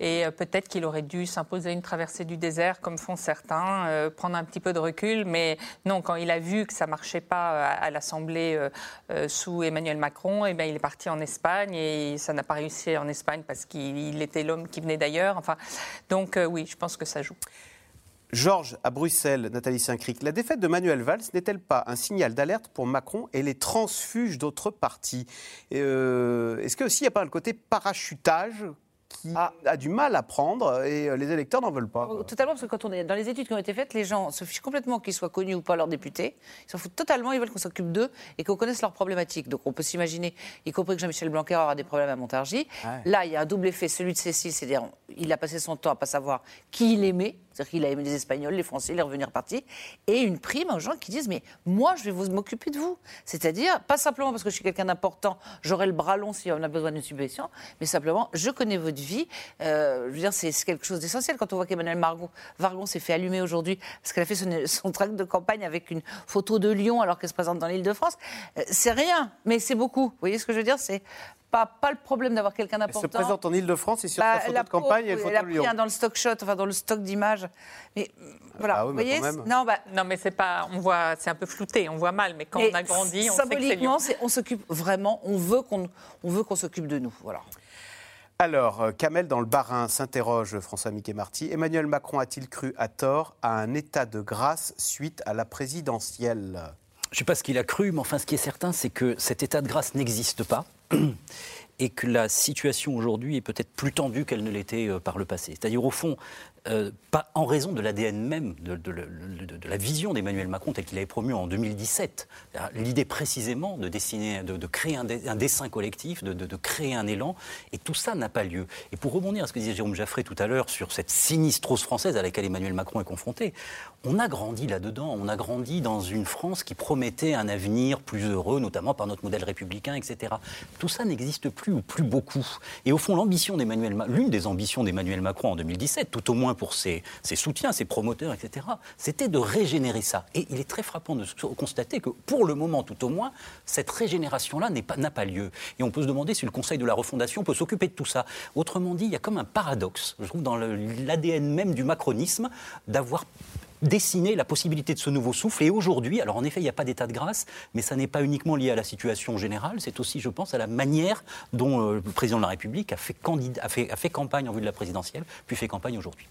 Et euh, peut-être qu'il aurait dû s'imposer une traversée du désert, comme font certains, euh, prendre un petit peu de recul. Mais non, quand il a vu que ça marchait pas euh, à, l'Assemblée sous Emmanuel Macron, eh ben, il est parti en Espagne et ça n'a pas réussi en Espagne parce qu'il il était l'homme qui venait d'ailleurs. Enfin, donc oui, je pense que ça joue. Georges, à Bruxelles, Nathalie Saint-Cric, la défaite de Manuel Valls n'est-elle pas un signal d'alerte pour Macron et les transfuges d'autres partis? Est-ce que aussi il n'y a pas le côté parachutage qui a du mal à prendre et euh, les électeurs n'en veulent pas Totalement, parce que quand on est dans les études qui ont été faites, les gens se fichent complètement qu'ils soient connus ou pas leurs députés. Ils s'en foutent totalement, ils veulent qu'on s'occupe d'eux et qu'on connaisse leurs problématiques. Donc on peut s'imaginer, y compris que Jean-Michel Blanquer aura des problèmes à Montargis. Ouais. Là, il y a un double effet, celui de Cécile, c'est-à-dire il a passé son temps à pas savoir qui il aimait. C'est-à-dire qu'il a aimé les Espagnols, les Français, les revenus repartis. Et une prime aux gens qui disent Mais moi, je vais m'occuper de vous. C'est-à-dire, pas simplement parce que je suis quelqu'un d'important, j'aurai le bras long si on a besoin d'une subvention, mais simplement, je connais votre vie. Euh, je veux dire, c'est quelque chose d'essentiel. Quand on voit qu'Emmanuel Vargon s'est fait allumer aujourd'hui parce qu'elle a fait son, son tract de campagne avec une photo de Lyon alors qu'elle se présente dans l'île de France, euh, c'est rien, mais c'est beaucoup. Vous voyez ce que je veux dire? C'est pas, pas le problème d'avoir quelqu'un Elle d'important. se présente en Ile-de-France et sur Bah, sa photo la de campagne, une photo elle a pris Lyon. un dans le stock shot, enfin dans le stock d'images. Mais voilà, Ah oui, vous mais voyez. Non, bah, Non, mais c'est pas. On voit, c'est un peu flouté, on voit mal, mais quand on a grandi, on sait que c'est symboliquement, Lyon. c'est on s'occupe vraiment, on veut qu'on on veut qu'on s'occupe de nous. Voilà. Alors, euh, Kamel dans le Bas-Rhin s'interroge François Mickey Marty. Emmanuel Macron a-t-il cru à tort à un état de grâce suite à la présidentielle? Je ne sais pas ce qu'il a cru, mais enfin, ce qui est certain, c'est que cet état de grâce n'existe pas. 嗯。Et que la situation aujourd'hui est peut-être plus tendue qu'elle ne l'était euh, par le passé. C'est-à-dire, au fond, euh, pas en raison de l'ADN même, de, la vision d'Emmanuel Macron tel qu'il avait promu en 2017. L'idée précisément de, dessiner, de, créer un, un dessin collectif, de créer un élan, et tout ça n'a pas lieu. Et pour rebondir à ce que disait Jérôme Jaffré tout à l'heure sur cette sinistrose française à laquelle Emmanuel Macron est confronté, on a grandi là-dedans, on a grandi dans une France qui promettait un avenir plus heureux, notamment par notre modèle républicain, etc. Tout ça n'existe plus ou plus beaucoup. Et au fond, l'une des ambitions d'Emmanuel Macron en 2017, tout au moins pour ses, ses soutiens, ses promoteurs, etc., c'était de régénérer ça. Et il est très frappant de constater que, pour le moment, tout au moins, cette régénération-là n'est pas- n'a pas, lieu. Et on peut se demander si le Conseil de la refondation peut s'occuper de tout ça. Autrement dit, il y a comme un paradoxe, je trouve, dans l'ADN même du macronisme, d'avoir dessiner la possibilité de ce nouveau souffle. Et aujourd'hui, alors en effet, il n'y a pas d'état de grâce, mais ça n'est pas uniquement lié à la situation générale, c'est aussi, je pense, à la manière dont euh, le président de la République a fait, a fait- a fait campagne en vue de la présidentielle, puis fait campagne aujourd'hui.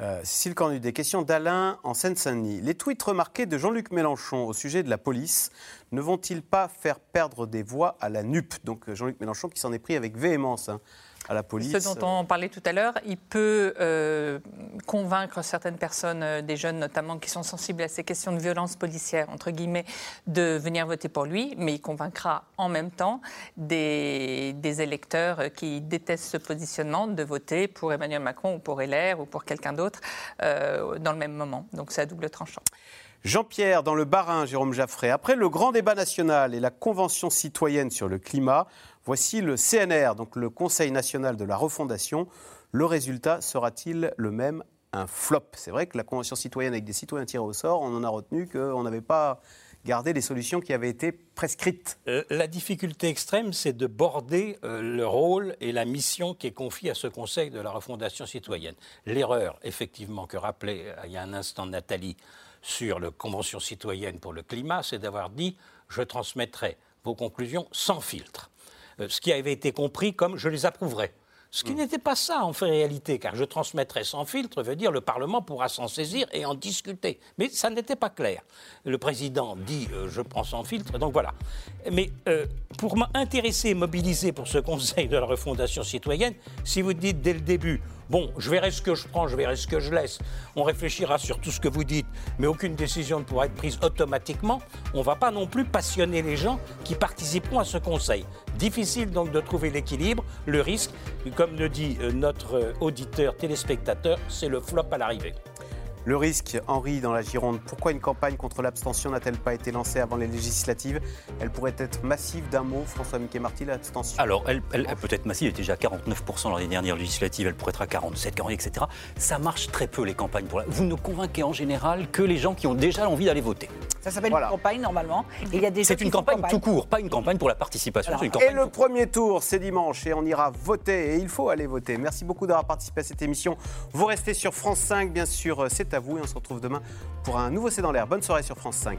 Euh, Cécile Cornudet, question d'Alain en Seine-Saint-Denis. Les tweets remarqués de Jean-Luc Mélenchon au sujet de la police ne vont-ils pas faire perdre des voix à la NUP? Donc euh, Jean-Luc Mélenchon qui s'en est pris avec véhémence hein, à la police. Ce dont on parlait tout à l'heure, il peut euh, convaincre certaines personnes, euh, des jeunes notamment, qui sont sensibles à ces questions de violence policière, entre guillemets, de venir voter pour lui, mais il convaincra en même temps des, des électeurs qui détestent ce positionnement de voter pour Emmanuel Macron ou pour LR ou pour quelqu'un d'autre euh, dans le même moment. Donc c'est à double tranchant. Jean-Pierre, dans le Bas-Rhin, Jérôme Jaffray. Après le grand débat national et la convention citoyenne sur le climat, voici le CNR, donc le Conseil national de la refondation. Le résultat sera-t-il le même? Un flop. C'est vrai que la convention citoyenne avec des citoyens tirés au sort, on en a retenu qu'on n'avait pas gardé les solutions qui avaient été prescrites. Euh, la difficulté extrême, c'est de border euh, le rôle et la mission qui est confiée à ce Conseil de la refondation citoyenne. L'erreur, effectivement, que rappelait euh, il y a un instant Nathalie, sur la Convention citoyenne pour le climat, c'est d'avoir dit je transmettrai vos conclusions sans filtre. Euh, ce qui avait été compris comme je les approuverai. Ce qui n'était pas ça en fait, réalité, car je transmettrai sans filtre veut dire le Parlement pourra s'en saisir et en discuter. Mais ça n'était pas clair. Le président dit euh, je prends sans filtre, donc voilà. Mais euh, pour m'intéresser et mobiliser pour ce Conseil de la refondation citoyenne, si vous dites dès le début Bon, je verrai ce que je prends, je verrai ce que je laisse. On réfléchira sur tout ce que vous dites, mais aucune décision ne pourra être prise automatiquement. On ne va pas non plus passionner les gens qui participeront à ce conseil. Difficile donc de trouver l'équilibre. Le risque, comme le dit euh, notre euh, auditeur téléspectateur, c'est le flop à l'arrivée. Le risque, Henri, dans la Gironde, pourquoi une campagne contre l'abstention n'a-t-elle pas été lancée avant les législatives? Elle pourrait être massive d'un mot, François Mickey Marty, l'abstention Alors, elle, peut être massive, elle était déjà à 49% dans les dernières législatives, elle pourrait être à 47, 40, etc. Ça marche très peu, les campagnes pour la... Vous ne convainquez en général que les gens qui ont déjà envie d'aller voter. Ça s'appelle une campagne, normalement. Et il y a des C'est une campagne, tout court, pas une campagne pour la participation. et le premier tour, c'est dimanche, et on ira voter, et il faut aller voter. Merci beaucoup d'avoir participé à cette émission. Vous restez sur France 5, bien sûr, c'est à vous et on se retrouve demain pour un nouveau C'est dans l'air. Bonne soirée sur France 5.